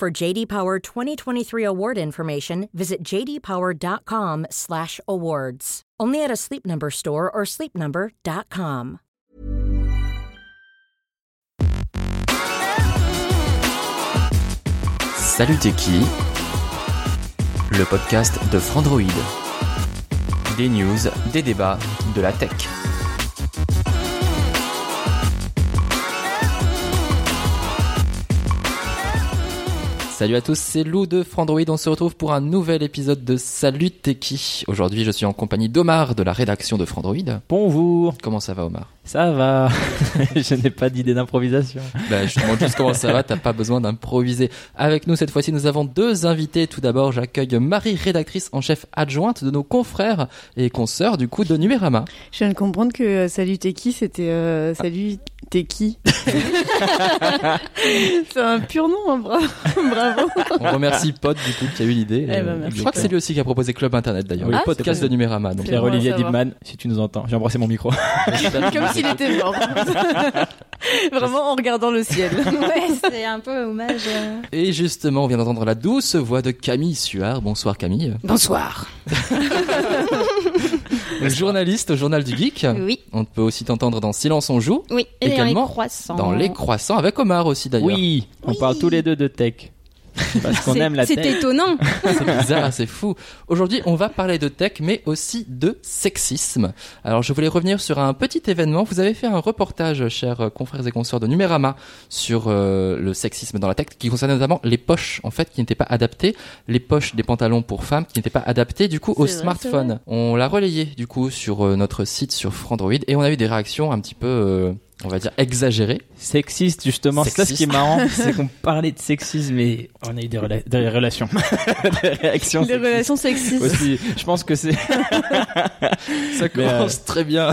For JD Power 2023 award information, visit jdpower.com/awards. Only at a Sleep Number store or sleepnumber.com. Salut qui? Le podcast de Frandroid. Des news, des débats, de la tech. Salut à tous, c'est Lou de Frandroid. On se retrouve pour un nouvel épisode de Salut t'es qui? Aujourd'hui, je suis en compagnie d'Omar de la rédaction de Frandroid. Bonjour, Comment ça va, Omar? Ça va Je n'ai pas d'idée d'improvisation. Bah, je te demande juste comment ça va, t'as pas besoin d'improviser. Avec nous cette fois-ci, nous avons deux invités. Tout d'abord, j'accueille Marie, rédactrice en chef adjointe de nos confrères et consoeurs du coup de Numérama. Je viens de comprendre que euh, Salut t'es qui c'était euh, Salut t'es qui C'est un pur nom, hein, bravo. bravo. On remercie Pod du coup qui a eu l'idée. Eh ben, Euh, je crois que c'est lui aussi qui a proposé Club Internet d'ailleurs, Oui, le ah, podcast de Numérama. Pierre-Olivier. Dibman, si tu nous entends, j'ai embrassé mon micro. Comme s'il était mort. Vraiment en regardant le ciel. Ouais, c'est un peu hommage. euh. Et justement, on vient d'entendre la douce voix de Camille Suard. Bonsoir Camille. Bonsoir. Journaliste au Journal du Geek. Oui, On peut aussi t'entendre dans Silence on joue, oui. Et dans Également, les croissants. dans Les Croissants avec Omar aussi d'ailleurs. Oui, on Oui. parle tous les deux de tech. Parce qu'on C'est- aime la C'est tech. étonnant. C'est bizarre, c'est fou. Aujourd'hui, on va parler de tech, mais aussi de sexisme. Alors, je voulais revenir sur un petit événement. Vous avez fait un reportage, chers confrères et consoeurs de Numérama, sur euh, le sexisme dans la tech, qui concernait notamment les poches, en fait, qui n'étaient pas adaptées, les poches des pantalons pour femmes, qui n'étaient pas adaptées, du coup, au C'est vrai, smartphone. On l'a relayé, du coup, sur euh, notre site, sur Frandroid, et on a eu des réactions un petit peu, euh, on va dire, exagérées. Sexiste, justement. C'est ça ce qui est marrant, c'est qu'on parlait de sexisme et on a eu des, rela- des relations. des réactions Les sexistes relations sexistes. Aussi, je pense que c'est. Ça Mais, euh, commence très bien.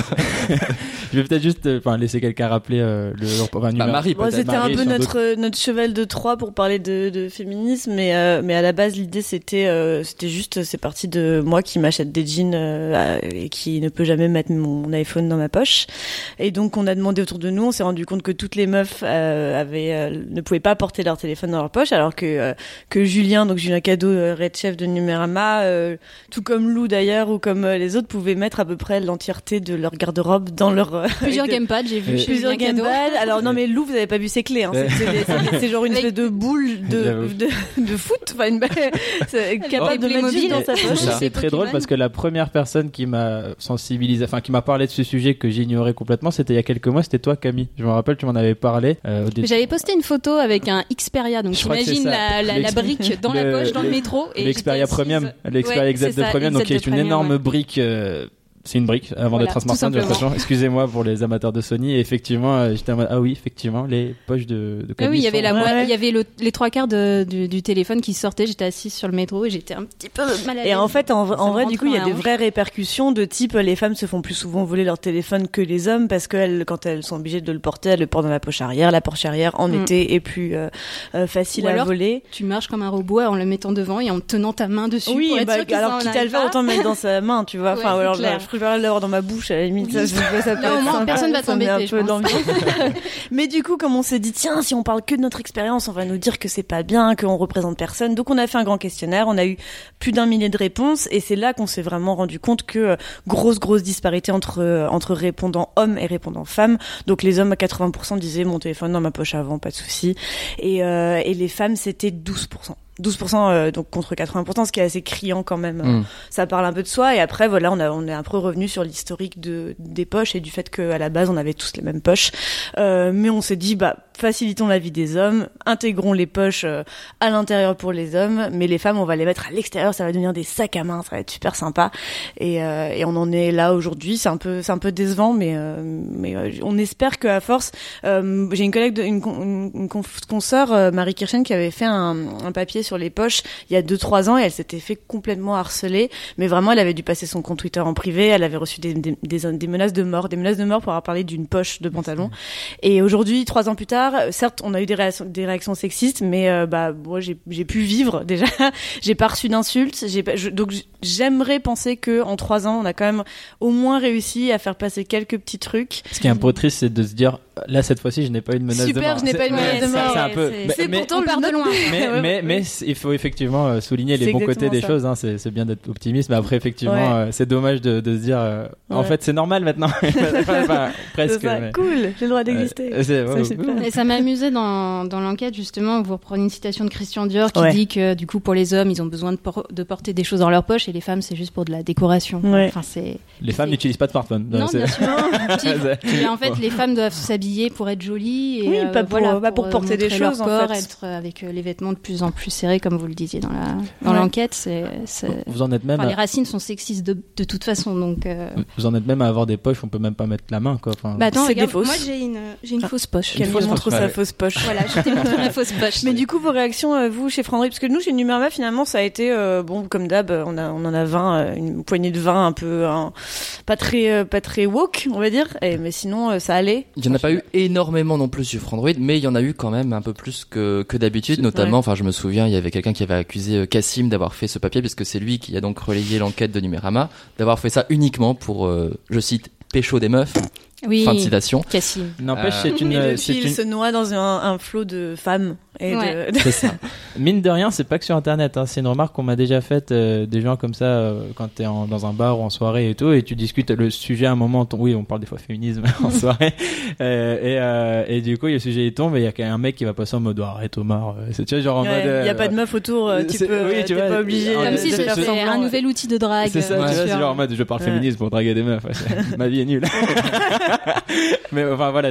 Je vais peut-être juste euh, enfin, laisser quelqu'un rappeler euh, le. Enfin, Bah, numéro- Marie, Bon, c'était un peu notre notre cheval de Troie pour parler de, de féminisme, mais euh, mais à la base l'idée c'était euh, c'était juste c'est parti de moi qui m'achète des jeans euh, et qui ne peut jamais mettre mon iPhone dans ma poche, et donc on a demandé autour de nous, on s'est rendu compte que toutes les meufs euh, avaient euh, ne pouvaient pas porter leur téléphone dans leur poche, alors que euh, que Julien donc Julien Cadeau, euh, red chef de Numérama, euh, tout comme Lou d'ailleurs ou comme euh, les autres pouvaient mettre à peu près l'entièreté de leur garde-robe dans leur euh, Plusieurs gamepads, j'ai vu. Plusieurs gamepads. Alors non mais Lou, vous avez pas vu ses clés. Hein. C'est- genre une espèce de boule de, de, de foot, enfin une balle c'est capable de mettre juste dans sa poche. C'est très drôle parce que la première personne qui m'a sensibilisé, enfin qui m'a parlé de ce sujet que j'ignorais complètement, c'était il y a quelques mois, c'était toi Camille. Je me rappelle, tu m'en avais parlé. euh, au début. J'avais posté une photo avec un Xperia, donc ça. la, la, la L'ex- brique dans le- la poche, dans le le- métro. et L'Xperia Premium, l'Xperia Ouais, de Premium, donc qui est une énorme ouais. brique. euh, c'est une brique avant Voilà, d'être un smartphone de toute simplement. façon. Excusez-moi pour les amateurs de Sony. Et effectivement, euh, j'étais en mode ah oui, effectivement, les poches de. de Ah oui, il y avait la Ouais. il y avait le- les trois quarts de- du, du téléphone qui sortaient. J'étais assise sur le métro et j'étais un petit peu mal à. Et en fait, en, vrai, du coup, il y a des vraies répercussions de type les femmes se font plus souvent voler leur téléphone que les hommes parce qu'elles, quand elles sont obligées de le porter, elles le portent dans la poche arrière. La poche arrière en Mm. été est plus euh, euh, facile Ou à alors, voler. Tu marches comme un robot en le mettant devant et en tenant ta main dessus. Oui, pour être bah, sûr que ça alors quitte à le faire, autant le mettre dans sa main, tu vois. Enfin, alors préfère l'avoir dans ma bouche à la limite. Ça, Oui. ça peut Là, au moins, sympa, personne va ça t'embêter. Mais du coup, comme on s'est dit, tiens, si on parle que de notre expérience, on va nous dire que c'est pas bien, qu'on représente personne. Donc, on a fait un grand questionnaire, on a eu plus d'un millier de réponses, et c'est là qu'on s'est vraiment rendu compte que euh, grosse, grosse disparité entre euh, entre répondants hommes et répondants femmes. Donc, les hommes à 80% disaient mon téléphone dans ma poche avant, pas de souci, et euh, et les femmes c'était 12%. 12% euh, donc contre 80%, ce qui est assez criant quand même. Hmm. Ça parle un peu de soi et après voilà, on a on est un peu revenu sur l'historique de des poches et du fait qu'à la base on avait tous les mêmes poches. Euh, mais on s'est dit bah facilitons la vie des hommes, intégrons les poches euh, à l'intérieur pour les hommes, mais les femmes, on va les mettre à l'extérieur, ça va devenir des sacs à main, ça va être super sympa. Et, euh, et on en est là aujourd'hui. C'est un peu, c'est un peu décevant, mais euh, mais euh, on espère qu'à force, euh, j'ai une collègue, de, une, une, une consoeur, Marie Kirchen, qui avait fait un, un papier sur les poches il y a deux trois ans et elle s'était fait complètement harceler. Mais vraiment, elle avait dû passer son compte Twitter en privé. Elle avait reçu des, des, des, des menaces de mort, des menaces de mort pour avoir parlé d'une poche de pantalon. Et aujourd'hui, trois ans plus tard, euh, certes, on a eu des réactions, sexistes, mais euh, bah moi j'ai pu vivre déjà. j'ai pas reçu d'insultes. Donc j'aimerais penser que en trois ans, on a quand même au moins réussi à faire passer quelques petits trucs. Ce qui est un peu triste, c'est de se dire, là, cette fois-ci, je n'ai pas eu de menace de Super, mort. je n'ai pas eu de menace de c'est- mort. C'est un peu. C'est- mais- mais- pourtant on part de loin. mais, mais, mais il faut effectivement euh, souligner les bons côtés des ça. choses. Hein, c'est bien d'être optimiste, mais après effectivement, Ouais. euh, c'est dommage de, de se dire, euh, en fait, c'est normal maintenant. Enfin, presque. Mais- cool, j'ai le droit d'exister. Euh, super. Et ça m'amusait dans, dans l'enquête justement, vous reprenez une citation de Christian Dior qui Ouais. dit que du coup pour les hommes ils ont besoin de, por- de porter des choses dans leur poche et les femmes c'est juste pour de la décoration. Ouais. Enfin c'est Les femmes n'utilisent pas de smartphone. non C'est- bien sûr. Puis en fait les femmes doivent s'habiller pour être jolies et Oui, euh, pas pour- voilà, pas pour euh, porter des montrer leur choses, en corps, fait. être avec euh, les vêtements de plus en plus serrés comme vous le disiez dans la dans Ouais. l'enquête. C'est c'est- Vous en êtes même. enfin, à- les racines sont sexistes de, de toute façon donc. euh, Vous en êtes même à avoir des poches, on peut même pas mettre la main, quoi. Enfin, Bah attends, C'est des regarde, moi j'ai une j'ai une Ah. fausse poche. Une Camille fausse montre sa fausse poche. Voilà, je t'ai montré ma fausse poche. Mais du coup, vos réactions, vous, chez Franck parce que nous, chez Numerma, finalement, ça a été, euh, bon, comme d'hab, on, a, on en a 20, euh, une poignée de vin un peu, hein, pas très, pas très woke, on va dire, et, mais sinon, ça allait. Il y en a pas eu énormément non plus sur Frandroid, mais il y en a eu quand même un peu plus que, que d'habitude. Notamment, enfin, je me souviens, il y avait quelqu'un qui avait accusé euh, Cassim d'avoir fait ce papier, puisque c'est lui qui a donc relayé l'enquête de Numérama, d'avoir fait ça uniquement pour, euh, je cite, pécho des meufs. Oui, Fin de citation. Cassim. N'empêche, Euh, c'est une. et le c'est fil une- se noie dans un, un flot de femmes et Ouais. de, C'est ça. Mine de rien, c'est pas que sur Internet. Hein. C'est une remarque qu'on m'a déjà faite euh, des gens comme ça euh, quand t'es en, dans un bar ou en soirée et tout, et tu discutes le sujet à un moment. ton- Oui, on parle des fois féminisme en soirée, euh, et, euh, et du coup, le sujet il tombe et il y a quand même un mec qui va passer en mode oh, arrête Omar. C'est tu vois genre en Ouais, mode. il euh, y a pas de meuf autour, tu peux, oui, tu vois, pas obligé. en- Comme de si c'était semblant, un ouais. nouvel outil de drague. C'est ça, tu vois, sur- c'est genre en mode je parle Ouais. féminisme pour draguer des meufs. Ma vie est nulle. Mais enfin voilà,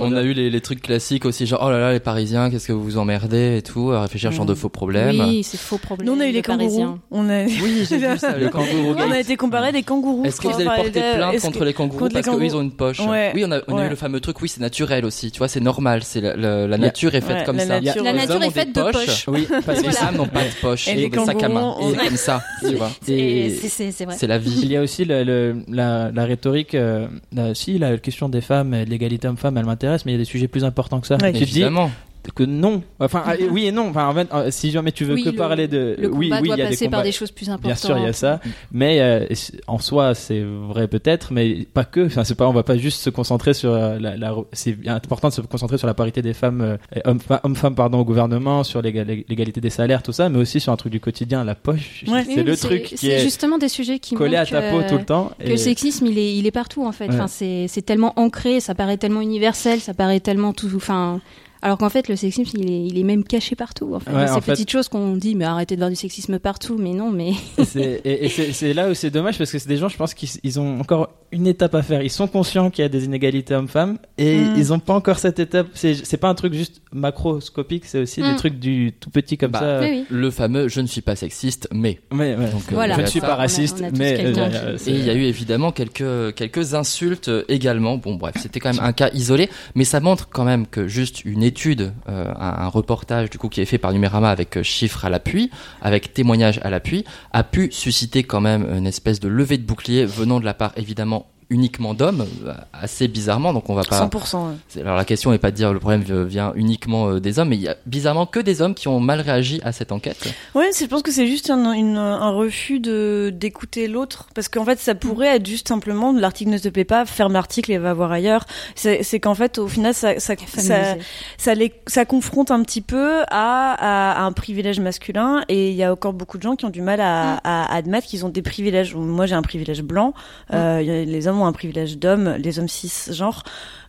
On a eu les, les trucs classiques aussi, genre, oh là là, les Parisiens, qu'est-ce que vous vous emmerdez et tout, à réfléchir sur Mm. de faux problèmes. Oui, c'est faux problème. Nous, on a eu les kangourous. On a, Oui, j'ai vu ça, le kangourou on a été comparé à des kangourous. Est-ce allez crois. porter plainte contre que- les kangourous contre les parce qu'eux ils kangourous ont une poche? Ouais, Oui, on a, on a ouais. eu le fameux truc, oui, c'est naturel aussi, tu vois, c'est normal, c'est la, la- la nature est faite Ouais, comme la ça. nature, La Les nature est faite de poches. Oui, parce Les que femmes n'ont pas de poche, Et les des sacs à main. kangourous C'est comme ça, tu vois. C'est la vie. Il y a aussi la, rhétorique. euh, la- si la question des femmes, et de l'égalité homme-femme, elle m'intéresse, mais il y a des sujets plus importants que ça. Ouais. Tu te dis Évidemment. Que non. Enfin, ah, oui et non. Enfin, en fait, euh, si jamais tu veux Oui, que le- parler de, Le oui, combat oui, doit il y a des passer combats. par des choses plus importantes. Bien sûr, il y a ça, mais euh, en soi, c'est vrai peut-être, mais pas que. Enfin, c'est pas, on va pas juste se concentrer sur euh, la. la- c'est important de se concentrer sur la parité des femmes, euh, hommes, hommes-femmes, pardon, au gouvernement, sur l'égal- l'égalité des salaires, tout ça, mais aussi sur un truc du quotidien, la poche. Ouais. C'est Oui, le truc qui C'est est justement des sujets qui collé à ta peau tout le temps. Que le sexisme, il est, il est partout en fait. Ouais. Enfin, c'est, c'est tellement ancré, ça paraît tellement universel, ça paraît tellement tout. Enfin, alors qu'en fait, le sexisme, il est, il est même caché partout. En fait. Ouais, Ces en fait- petites choses qu'on dit, mais arrêtez de voir du sexisme partout, mais non, mais C'est- et c'est là où c'est dommage parce que c'est des gens, je pense qu'ils ils ont encore une étape à faire. Ils sont conscients qu'il y a des inégalités hommes-femmes et Mm. ils ont pas encore cette étape. C'est c'est pas un truc juste macroscopique, c'est aussi des Mm. trucs du tout petit comme Bah, ça. oui, oui. Le fameux je ne suis pas sexiste, mais. Mais, ouais. Donc, euh, Voilà. je ne suis pas On a- raciste, on a tous mais euh, Et il y a eu évidemment quelques, quelques insultes euh, également. Bon, bref, c'était quand même un cas isolé, mais ça montre quand même que juste une étude, euh, un, un reportage du coup qui est fait par Numérama avec euh, chiffres à l'appui, avec témoignages à l'appui, a pu susciter quand même une espèce de levée de bouclier venant de la part évidemment uniquement d'hommes, euh, assez bizarrement. Donc on va pas. 100%. ouais. C'est- Alors la question n'est pas de dire le problème euh, vient uniquement euh, des hommes, mais il y a bizarrement que des hommes qui ont mal réagi à cette enquête. C'est- je pense que c'est juste un, une- un refus de d'écouter l'autre, parce qu'en fait, ça pourrait être juste simplement l'article ne te plaît pas, ferme l'article et va voir ailleurs. C'est qu'en fait, au final, ça ça, ça, Féminisé. ça, les, ça confronte un petit peu à, à, à un privilège masculin, et il y a encore beaucoup de gens qui ont du mal à, à admettre qu'ils ont des privilèges. Moi, j'ai un privilège blanc. Euh, y a- les hommes ont un privilège d'homme, les hommes cisgenres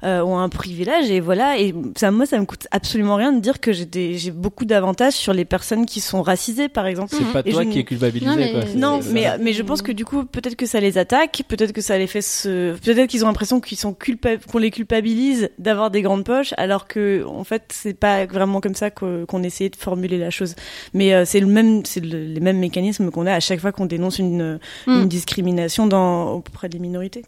euh, ont un privilège et voilà. Et ça, moi, ça me coûte absolument rien de dire que j'ai beaucoup d'avantages sur les personnes qui sont racisées, par exemple. C'est pas Et toi je qui es culpabilisé, Non, mais- quoi. Non, mais mais je pense que du coup, peut-être que ça les attaque, peut-être que ça les fait se, peut-être qu'ils ont l'impression qu'ils sont culpa... qu'on les culpabilise d'avoir des grandes poches, alors que en fait, c'est pas vraiment comme ça qu'on essayait de formuler la chose. Mais euh, c'est le même, c'est le- les mêmes mécanismes qu'on a à chaque fois qu'on dénonce une, Mm. une discrimination dans auprès des minorités.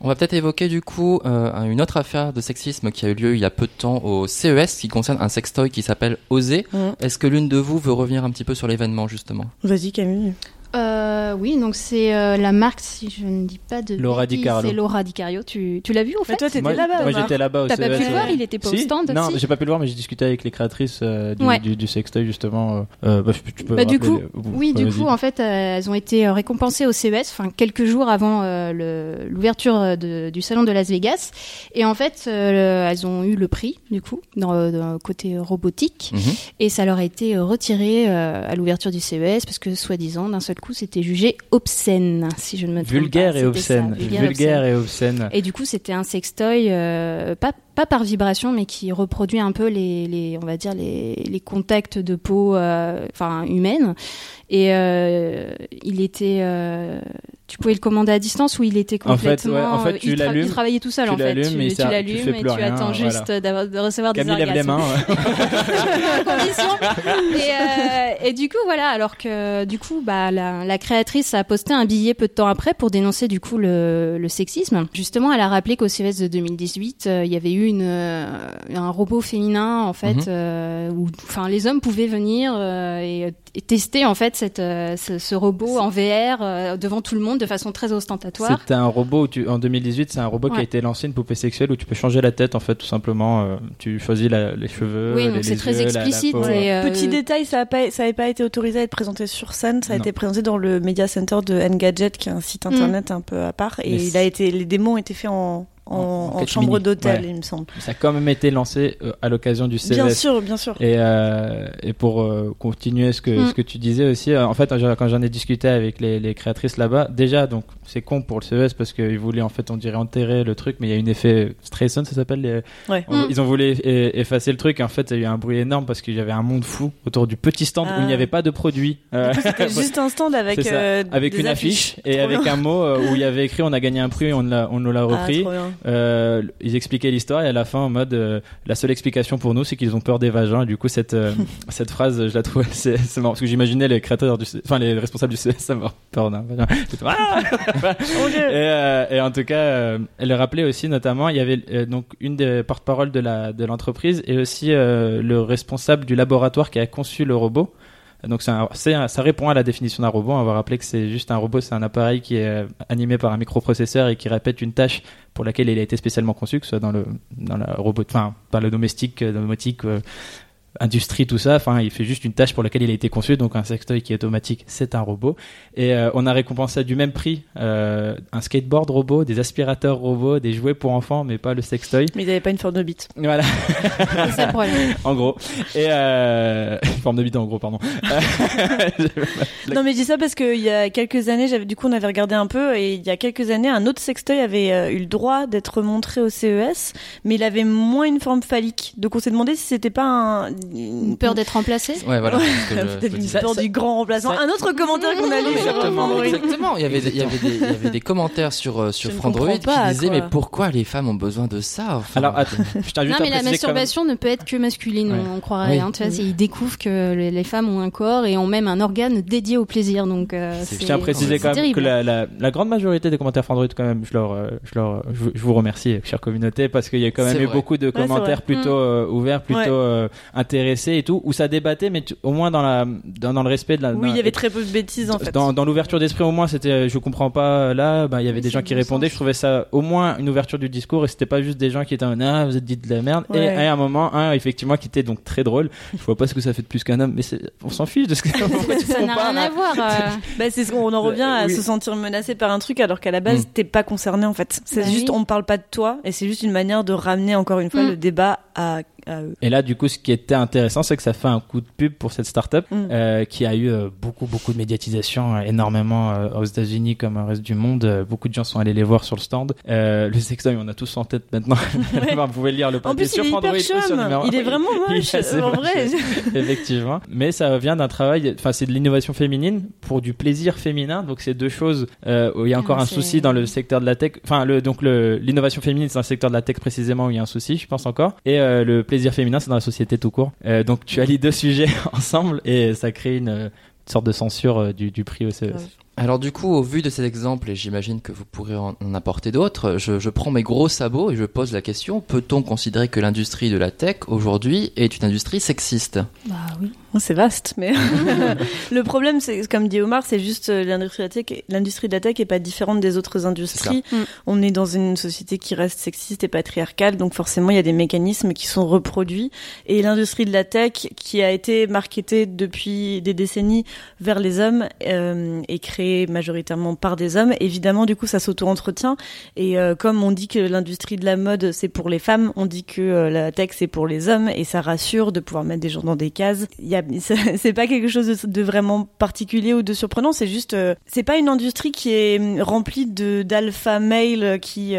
On va peut-être évoquer du coup euh, une autre affaire de sexisme qui a eu lieu il y a peu de temps au CES qui concerne un sextoy qui s'appelle Oser. Mm. Est-ce que l'une de vous veut revenir un petit peu sur l'événement justement? Vas-y Camille. Euh, oui, donc c'est euh, la marque, si je ne dis pas de Laura Di Carlo. C'est Laura Di Cario. Tu, tu l'as vu en Mais fait toi, t'étais Moi, là-bas. moi j'étais là-bas au T'as pas pu le voir Il était pas au stand Non, si j'ai pas pu le voir, mais j'ai discuté avec les créatrices euh, du, Ouais. du, du sextoy justement. bah, tu peux Bah, du coup, les- Oui, du coup, en fait, euh, elles ont été récompensées au CES, enfin quelques jours avant euh, l'ouverture du salon de Las Vegas, et en fait, euh, elles ont eu le prix, du coup, dans, dans le côté robotique, Mhm. et ça leur a été retiré euh, à l'ouverture du CES parce que, soi-disant, d'un seul coup, c'était jugé obscène, si je ne me trompe Vulgaire pas. et ça, obscène. vulgaire et Vulgaire obscène. et obscène. Et du coup, c'était un sextoy, euh, pas, pas par vibration, mais qui reproduit un peu les, les on va dire, les, les contacts de peau, euh, enfin, humaine. Et euh, il était, tu pouvais le commander à distance ou il était En fait, complètement. ouais, en fait, tu il, tra- il travaillait tout seul tu en fait. Tu, l'allumes et tu rien, attends voilà. juste de recevoir des Camille lève les orgasmes. mains. ouais. Et, euh, et du coup, voilà, alors que du coup, bah, la, la créatrice a posté un billet peu de temps après pour dénoncer du coup le, le sexisme. Justement, elle a rappelé qu'au CES de 2018, euh, il y avait eu une, euh, un robot féminin en fait, Mhm. euh, où, enfin, les hommes pouvaient venir euh, et, et tester en fait cette, euh, ce, ce robot en VR euh, devant tout le monde de façon très ostentatoire. C'était un robot où tu, en 2018, c'est un robot qui a été lancé, une poupée sexuelle où tu peux changer la tête en fait, tout simplement. euh, tu choisis la- les cheveux. Oui, les- donc c'est très la- la explicite peau. et, euh, Petit détail, ça n'a pas, ça avait pas été autorisé à être présenté sur scène, ça a Non. été présenté dans le Media Center de Engadget, qui est un site internet un peu à part, et Mais il a été, les démos ont été faits en, en, En- chambre d'hôtel, Ouais. il me semble. Ça a quand même été lancé euh, à l'occasion du CES. Bien sûr, bien sûr. Et, euh, et pour euh, continuer ce que, Mm. ce que tu disais aussi, euh, en fait, quand j'en ai discuté avec les, les créatrices là-bas, déjà, donc c'est con pour le CES parce qu'ils voulaient, en fait, on dirait enterrer le truc, mais il y a une effet Streisand, ça s'appelle. les- Ouais. on- Mm. Ils ont voulu e- effacer le truc, et en fait, il y a eu un bruit énorme parce qu'il y avait un monde fou autour du petit stand où il n'y Ah. avait pas de produits. Euh, C'était juste un stand avec, euh, avec des une affiche, et avec un mot où il y avait écrit on a gagné un prix et on l'a on nous l'a Ah, repris. Euh, ils expliquaient l'histoire et à la fin en mode euh, la seule explication pour nous c'est qu'ils ont peur des vagins. Et du coup cette euh, cette phrase je la trouvais c'est c'est marrant parce que j'imaginais les créateurs du enfin les responsables du CS avoir peur d'un vagin. Ah et, et en tout cas elle le rappelait aussi notamment il y avait donc une des porte-parole de la de l'entreprise et aussi le responsable du laboratoire qui a conçu le robot donc un- un- ça répond à la définition d'un robot. On va rappeler que c'est juste un robot, c'est un appareil qui est euh, animé par un microprocesseur et qui répète une tâche pour laquelle il a été spécialement conçu, que ce soit dans le dans la robot, enfin par le domestique, euh, domotique, euh, industrie, tout ça. Enfin, il fait juste une tâche pour laquelle il a été conçu. Donc un sextoy qui est automatique, c'est un robot. Et euh, on a récompensé du même prix euh, un skateboard robot, des aspirateurs robots, des jouets pour enfants, mais pas le sextoy. Mais ils n'avaient pas une forme de bite. Voilà, C'est ça le problème. en gros. Et euh... forme de bite en gros, pardon. Non, mais je dis ça parce qu'il y a quelques années, j'avais, du coup, on avait regardé un peu, et il y a quelques années, un autre sextoy avait eu le droit d'être montré au CES, mais il avait moins une forme phallique. Donc on s'est demandé si c'était pas un, Une peur d'être remplacé. Ouais, voilà. Peut-être une peur Ça- du grand remplaçant. ça- Un autre commentaire qu'on a lu Exactement, exactement. Il y avait des, il y avait des, il y avait des commentaires sur euh, sur Frandroid qui disaient quoi. mais pourquoi les femmes ont besoin de ça Enfin, Alors, attends, je tiens Non, mais à la masturbation ne peut être que masculine, Ouais. on croirait. Oui. Hein, tu vois, c'est- ils découvrent que les, les femmes ont un corps et ont même un organe dédié au plaisir. Donc, euh, Je tiens à préciser quand même terrible. que la, la, la grande majorité des commentaires Android, quand même, je leur, euh, je leur, je, vous- je vous remercie, chère communauté, parce qu'il y a quand même eu vrai. beaucoup de commentaires plutôt Mm. euh, ouverts, plutôt Ouais. Euh, intéressés et tout, où ça débattait, mais tu- au moins dans la, dans, dans le respect de la. Oui, il y avait très peu de bêtises en fait. Dans, dans l'ouverture d'esprit, au moins, c'était, euh, je comprends pas. Là, bah, il y avait des gens qui répondaient. sens. Je trouvais ça au moins une ouverture du discours et c'était pas juste des gens qui étaient en ah, vous êtes dit de la merde. Et, à un moment, un effectivement qui était donc très drôle. Je vois pas ce que ça fait de plus qu'un homme, mais on s'en fiche de ce que Ça n'a rien à voir. euh. Bah, c'est ce qu'on en revient à Oui. se sentir menacé par un truc alors qu'à la base Mm. t'es pas concerné en fait. C'est Bah juste oui. on parle pas de toi et c'est juste une manière de ramener encore une fois Mm. le débat à à eux. Et là, du coup, ce qui était intéressant, c'est que ça fait un coup de pub pour cette startup Mm. euh, qui a eu euh, beaucoup, beaucoup de médiatisation, euh, énormément euh, aux États-Unis comme au reste du monde. Beaucoup de gens sont allés les voir sur le stand. Euh, le sextoy, on a tous en tête maintenant. Vous pouvez lire le papier sur est Android sur numéro- Il est vraiment est moche. assez en moche, vrai. effectivement. Mais ça vient d'un travail, enfin c'est de l'innovation féminine pour du plaisir féminin. Donc c'est deux choses où il y a encore Ah, un souci dans le secteur de la tech. Enfin le donc l'innovation féminine c'est un secteur de la tech précisément où il y a un souci, je pense encore. Et le plaisir féminin c'est dans la société tout court. Euh, donc tu allies deux sujets ensemble et ça crée une, euh, sorte de censure euh, du, du prix au CES. Alors du coup, au vu de ces exemples, et j'imagine que vous pourrez en, en apporter d'autres, je, je prends mes gros sabots et je pose la question, peut-on considérer que l'industrie de la tech aujourd'hui est une industrie sexiste? Bah oui. C'est vaste, mais le problème, c'est comme dit Omar, c'est juste euh, l'industrie de la tech. L'industrie de la tech est pas différente des autres industries. On est dans une société qui reste sexiste et patriarcale, donc forcément, il y a des mécanismes qui sont reproduits. Et l'industrie de la tech, qui a été marketée depuis des décennies vers les hommes, euh, est créée majoritairement par des hommes. Évidemment, du coup, ça s'auto-entretient. Et euh, comme on dit que l'industrie de la mode, c'est pour les femmes, on dit que euh, la tech, c'est pour les hommes, et ça rassure de pouvoir mettre des gens dans des cases. C'est pas quelque chose de, vraiment particulier ou de surprenant. C'est juste, euh, c'est pas une industrie qui est hum, remplie de d'alpha males qui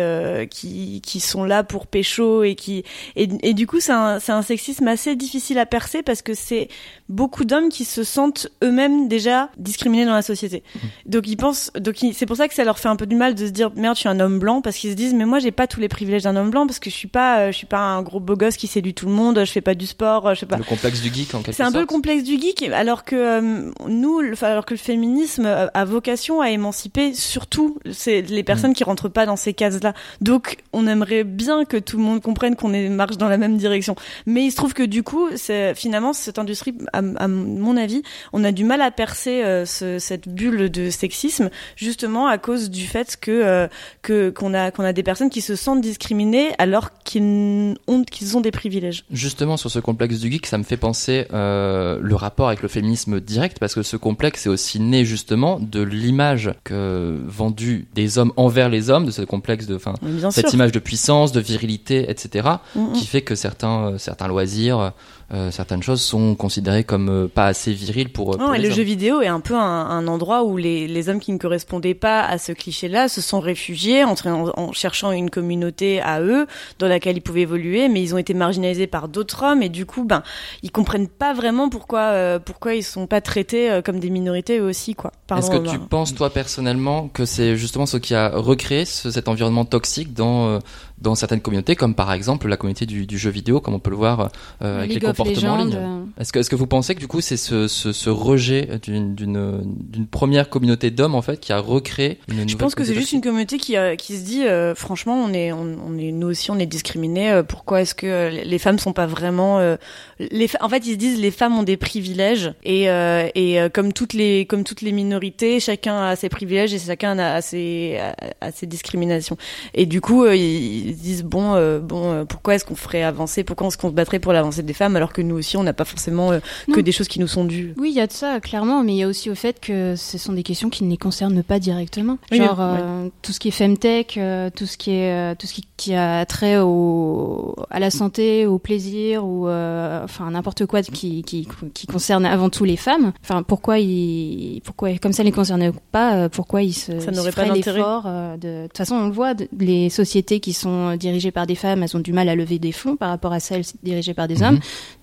qui qui sont là pour pécho et qui et, du coup c'est un c'est un sexisme assez difficile à percer parce que c'est beaucoup d'hommes qui se sentent eux-mêmes déjà discriminés dans la société. Donc ils pensent, donc c'est pour ça que ça leur fait un peu du mal de se dire merde, je suis un homme blanc parce qu'ils se disent mais moi j'ai pas tous les privilèges d'un homme blanc parce que je suis pas, euh, je suis pas un gros beau gosse qui séduit tout le monde, je fais pas du sport, je fais pas. Le complexe du geek en quelque C'est un peu le sorte complexe du geek, alors que euh, nous, le- alors que le féminisme euh, a vocation à émanciper surtout c'est les personnes qui rentrent pas dans ces cases-là. Donc, on aimerait bien que tout le monde comprenne qu'on marche dans la même direction. Mais il se trouve que du coup, c'est finalement cette industrie, à, à mon avis, on a du mal à percer euh, ce- cette bulle de sexisme, justement à cause du fait que euh, que qu'on a qu'on a des personnes qui se sentent discriminées alors qu'ils ont qu'ils ont des privilèges. Justement, sur ce complexe du geek, ça me fait penser euh, le rapport avec le féminisme direct, parce que ce complexe est aussi né justement de l'image que vendue des hommes envers les hommes, de ce complexe de, enfin, cette sûr. image de puissance, de virilité, etc., Mm, mm. qui fait que certains, certains loisirs, euh, certaines choses sont considérées comme euh, pas assez viriles pour. pour Non, et les le hommes. jeu vidéo est un peu un, un endroit où les, les hommes qui ne correspondaient pas à ce cliché-là se sont réfugiés en, en, en cherchant une communauté à eux dans laquelle ils pouvaient évoluer, mais ils ont été marginalisés par d'autres hommes et du coup, ben, ils comprennent pas vraiment pourquoi euh, pourquoi ils sont pas traités euh, comme des minorités eux aussi, quoi. Est-ce que tu penses, toi, personnellement, que c'est justement ce qui a recréé ce- cet environnement toxique dans, euh, dans certaines communautés, comme par exemple la communauté du, du jeu vidéo, comme on peut le voir euh, avec League les of comportements en ligne Est-ce que, est-ce que vous pensez que du coup, c'est ce, ce, ce rejet d'une, d'une, d'une première communauté d'hommes, en fait, qui a recréé une nouvelle Je pense que c'est juste une communauté qui, qui se dit, euh, franchement, on est, on, on est, nous aussi, on est discriminés. euh, pourquoi est-ce que les femmes sont pas vraiment, euh, les, en fait, ils se disent, les femmes ont des privilèges et, euh, et euh, comme toutes les, comme toutes les minorités, chacun a ses privilèges et chacun a ses, a, a ses discriminations. Et du coup, euh, ils, ils se disent, bon, euh, bon, euh, pourquoi est-ce qu'on ferait avancer, pourquoi est-ce qu'on se battrait pour l'avancée des femmes alors que nous aussi, on n'a pas forcément euh, que des choses qui nous sont dues. Oui, il y a de ça, clairement, mais il y a aussi au fait que ce sont des questions qui ne les concernent pas directement. Genre, oui. euh, tout ce qui est femtech, euh, tout ce qui est, euh, tout ce qui, qui a trait au, à la santé, au plaisir, ou, euh, enfin, n'importe quoi qui, qui, qui concerne avant tout les femmes. Enfin, pourquoi ils, pourquoi, comme ça ne les concernait pas, pourquoi ils se, Ça n'aurait pas l'effort de, toute façon, on le voit, les sociétés qui sont dirigées par des femmes, elles ont du mal à lever des fonds par rapport à celles dirigées par des Mhm. hommes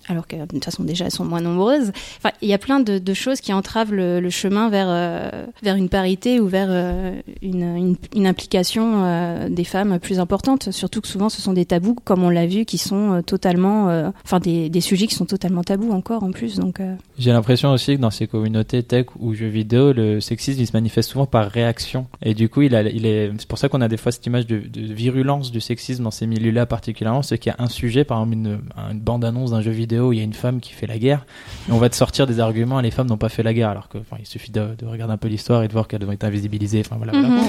alors que de toute façon déjà elles sont moins nombreuses. Enfin, il y a plein de, choses qui entravent le, chemin vers euh, vers une parité ou vers euh, une, implication euh, des femmes plus importante. Surtout que souvent ce sont des tabous, comme on l'a vu, qui sont totalement, enfin des, sujets qui sont totalement tabous encore en plus. Donc J'ai l'impression aussi que dans ces communautés tech ou jeux vidéo, le sexisme il se manifeste souvent par réaction. Et du coup, il, est, c'est pour ça qu'on a des fois cette image de, de virulence du sexisme dans ces milieux-là particulièrement, c'est qu'il y a un sujet, par exemple une, une bande-annonce d'un jeu vidéo vidéo où il y a une femme qui fait la guerre, et on va te sortir des arguments, les femmes n'ont pas fait la guerre, alors que, enfin, il suffit de, de regarder un peu l'histoire et de voir qu'elles ont été invisibilisées. Enfin voilà. voilà. Mhm.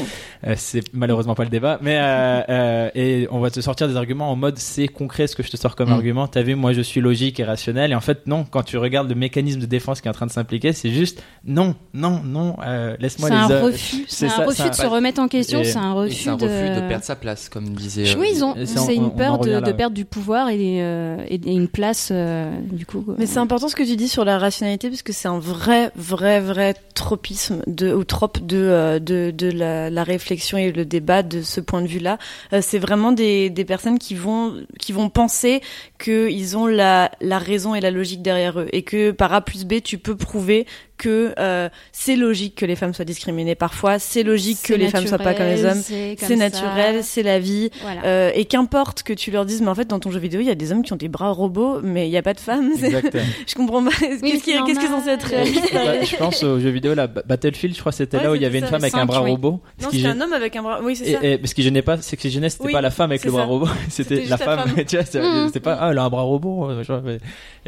Euh, c'est malheureusement pas le débat, mais euh, euh, et on va te sortir des arguments en mode c'est concret ce que je te sors comme Mm. argument. T'as vu, moi je suis logique et rationnel, et en fait non. Quand tu regardes le mécanisme de défense qui est en train de s'impliquer, c'est juste non, non, non. Euh, Laisse-moi C'est les. un refus. c'est C'est un ça, refus c'est de se remettre en question. Et- C'est un refus c'est un de. refus de perdre sa place, comme disait. Oui, ils ont. C'est on- une on peur de, là, de ouais. perdre du pouvoir et, euh, une place, euh, du coup. Mais c'est important ce que tu dis sur la rationalité parce que c'est un vrai, vrai, vrai tropisme de, ou trope de, euh, de, de la, la réflexion et le débat de ce point de vue-là. Euh, c'est vraiment des, des personnes qui vont, qui vont penser qu'ils ont la, la raison et la logique derrière eux et que par A plus B, tu peux prouver que euh, c'est logique que les femmes soient discriminées parfois, c'est logique que les femmes soient pas comme les hommes, C'est naturel, c'est la vie. Voilà. Euh, et qu'importe que tu leur dises, mais en fait, dans ton jeu vidéo, il y a des hommes qui ont des bras robots, mais il n'y a pas de femmes. Je comprends pas. Qu'est-ce qui, qu'est-ce qui est censé être réaliste Bah, je pense aux jeux vidéo, la Battlefield, je crois que c'était Ouais, là où il y c'était avait une femme avec un bras oui. robot. Non, gêne- un homme avec un bras. Oui, c'est ça. et- mais ce qui gênait pas, c'est que ce qui gênait, c'était Oui, pas la femme avec le bras robot, c'était C'était la femme. tu vois, Mm. c'était pas, ah, elle a un bras robot.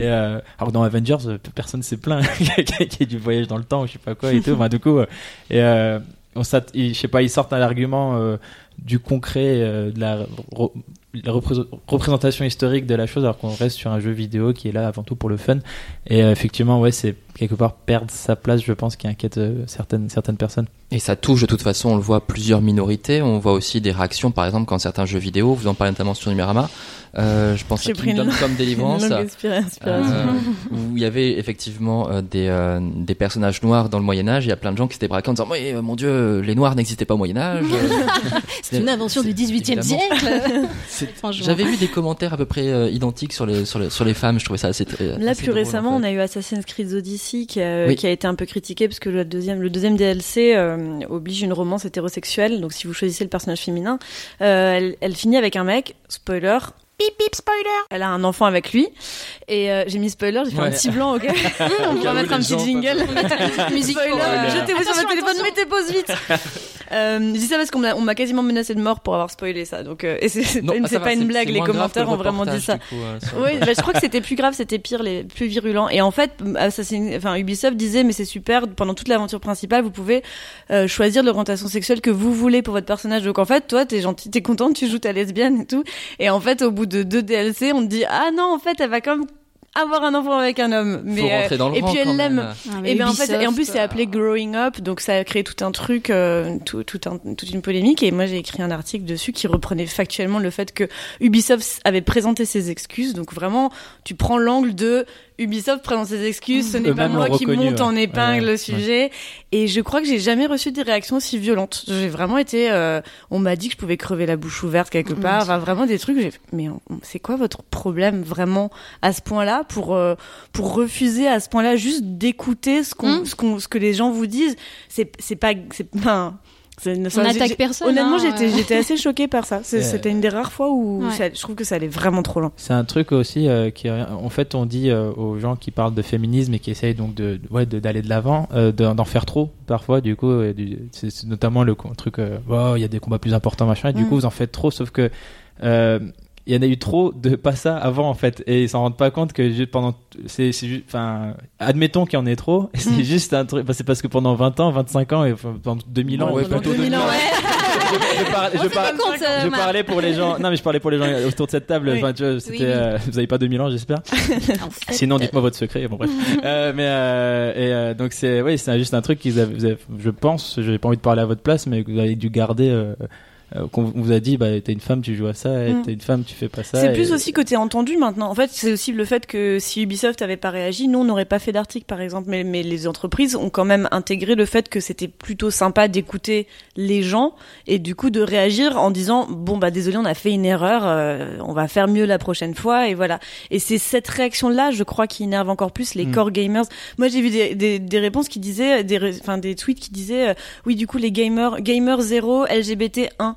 euh, alors dans Avengers, personne s'est plaint qu'il y ait du voyage dans le temps ou je sais pas quoi et tout. Enfin, du coup, euh, et, euh, on je sais pas, ils sortent un argument euh, du concret, de la, la représ- représentation historique de la chose, alors qu'on reste sur un jeu vidéo qui est là avant tout pour le fun. Et euh, effectivement, ouais, c'est quelque part perdre sa place, je pense, qui inquiète euh, certaines certaines personnes. Et ça touche de toute façon, on le voit, plusieurs minorités. On voit aussi des réactions, par exemple, quand certains jeux vidéo, vous en parlez notamment sur Numérama, euh, je pense J'ai à Kingdom Come Deliverance, euh, où il y avait effectivement euh, des, euh, des personnages noirs dans le Moyen-Âge. Il y a plein de gens qui s'étaient braqués en disant Oui, euh, mon Dieu, les noirs n'existaient pas au Moyen-Âge. C'est une invention du 18e Évidemment. siècle. J'avais vu des commentaires à peu près euh, identiques sur les, sur, les, sur les femmes. Je trouvais ça assez. très- Là, assez plus drôle, récemment, en on a eu Assassin's Creed Odyssey qui a, Oui. qui a été un peu critiqué parce que le deuxième, le deuxième DLC euh, oblige une romance hétérosexuelle. Donc, si vous choisissez le personnage féminin, euh, elle, elle finit avec un mec. Spoiler. Pip pip spoiler. Elle a un enfant avec lui et euh, j'ai mis spoiler. J'ai fait un petit blanc. Ok. on va mettre un petit jingle. musique Spoiler. euh, Jetez-vous sur votre téléphone. Mettez pause vite. Euh, je dis ça parce qu'on m'a, quasiment menacé de mort pour avoir spoilé ça. Donc, euh, et c'est, pas une, ah, pas blague. Les commentaires ont vraiment dit ça. coup, euh, Oui, bah, je crois que c'était plus grave, c'était pire, les plus virulents. Et en fait, Assassin, enfin Ubisoft disait, mais c'est super, pendant toute l'aventure principale, vous pouvez euh, choisir l'orientation sexuelle que vous voulez pour votre personnage. Donc en fait, toi, t'es gentil, t'es contente, tu joues ta lesbienne et tout. Et en fait, au bout de deux DLC, on te dit, ah non, en fait, elle va comme avoir un enfant avec un homme. Mais Faut euh, rentrer dans le et rang puis quand elle l'aime. même. Ah, mais Et, ben en fait, et en plus c'est appelé Growing Up, donc ça a créé tout un truc, euh, tout, tout un, toute une polémique. Et moi j'ai écrit un article dessus qui reprenait factuellement le fait que Ubisoft avait présenté ses excuses. Donc vraiment, tu prends l'angle de Ubisoft présente ses excuses, ce n'est pas moi qui reconnu, monte en épingle Ouais, le sujet. Et je crois que j'ai jamais reçu des réactions aussi violentes. J'ai vraiment été, euh, on m'a dit que je pouvais crever la bouche ouverte quelque Mon part. Enfin, vraiment des trucs. j'ai Mais c'est quoi votre problème vraiment à ce point-là pour euh, pour refuser à ce point-là juste d'écouter ce qu'on Mm. ce qu'on ce que les gens vous disent? C'est c'est pas c'est enfin, c'est- On n'attaque personne. Honnêtement, hein, j'étais euh. j'étais assez choquée par ça. Euh, C'était une des rares fois où Ouais. ça- je trouve que ça allait vraiment trop loin. C'est un truc aussi euh, qui, en fait, on dit euh, aux gens qui parlent de féminisme et qui essayent donc de, ouais, de- d'aller de l'avant, euh, de- d'en faire trop parfois. Du coup, c'est notamment le truc, Oh, il y a des combats plus importants, machin. Et du Mm. coup, vous en faites trop, sauf que euh, il y en a eu trop de pas ça avant en fait, et ils s'en rendent pas compte que juste pendant, c'est, enfin, admettons qu'il y en ait trop. C'est Mm. juste un truc, bah, c'est parce que pendant 20 ans, 25 ans et pendant 2000 ans, Ouais, plutôt pendant 2000 ans, 2000 ouais. je, je par- je On par- s'est pas compte, euh, je parlais pour les gens. Non, mais je parlais pour les gens autour de cette table. Oui. Enfin, tu vois, c'était. Oui, oui. euh, vous avez pas 2000 ans, j'espère. Sinon, dites-moi votre secret. Bon, bref. euh, mais euh, et euh, donc c'est, oui, c'est juste un truc qu'ils avaient, vous avez- je pense. J'ai pas envie de parler à votre place, mais que vous avez dû garder. Euh, qu'on vous a dit, bah, t'es une femme, tu joues à ça, Mm. t'es une femme, tu fais pas ça. C'est et- plus aussi côté entendu maintenant. En fait, c'est aussi le fait que si Ubisoft avait pas réagi, nous on n'aurait pas fait d'article par exemple. Mais, mais les entreprises ont quand même intégré le fait que c'était plutôt sympa d'écouter les gens et du coup de réagir en disant bon bah désolé on a fait une erreur, euh, on va faire mieux la prochaine fois et voilà. Et c'est cette réaction là, je crois, qui énerve encore plus les Mm. core gamers. Moi j'ai vu des, des, des réponses qui disaient, des, enfin des tweets qui disaient euh, oui du coup les gamers, gamers 0, LGBT 1.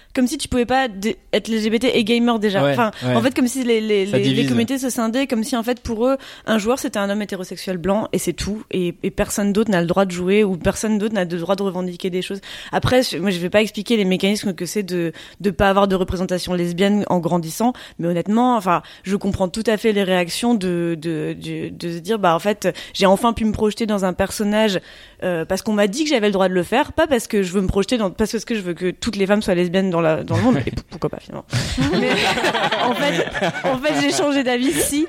comme si tu pouvais pas être LGBT et gamer déjà. Ouais, enfin, ouais. en fait, comme si les, les, Ça les, les divise. communautés se scindaient, comme si en fait pour eux, un joueur c'était un homme hétérosexuel blanc et c'est tout, et, et personne d'autre n'a le droit de jouer ou personne d'autre n'a le droit de revendiquer des choses. Après, je- moi je vais pas expliquer les mécanismes que c'est de de pas avoir de représentation lesbienne en grandissant, mais honnêtement, enfin, je comprends tout à fait les réactions de de de, de se dire bah en fait j'ai enfin pu me projeter dans un personnage euh, parce qu'on m'a dit que j'avais le droit de le faire, pas parce que je veux me projeter dans parce que je veux que toutes les femmes soient lesbiennes dans la dans le monde et pourquoi pas finalement. Mais, en fait, en fait, j'ai changé d'avis si.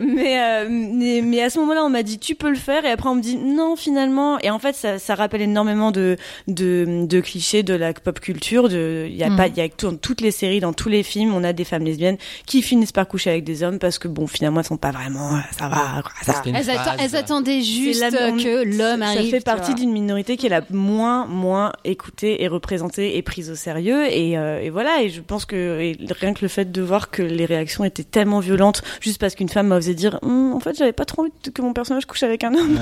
Mais, euh, mais mais à ce moment-là, on m'a dit tu peux le faire et après on me dit non finalement et en fait ça, ça rappelle énormément de de de clichés de la pop culture. Il y a Mm. pas il y a dans toutes les séries, dans tous les films, on a des femmes lesbiennes qui finissent par coucher avec des hommes parce que bon finalement elles sont pas vraiment ça va quoi, ça, Elles, atta- elles attendaient juste la- on- que l'homme ça arrive. fait tu partie d'une minorité qui est la moins moins écoutée et représentée et prise au sérieux et, euh, et voilà et je pense que et rien que le fait de voir que les réactions étaient tellement violentes juste parce qu'une femme m'a osé dire Hum, en fait j'avais pas trop envie que mon personnage couche avec un homme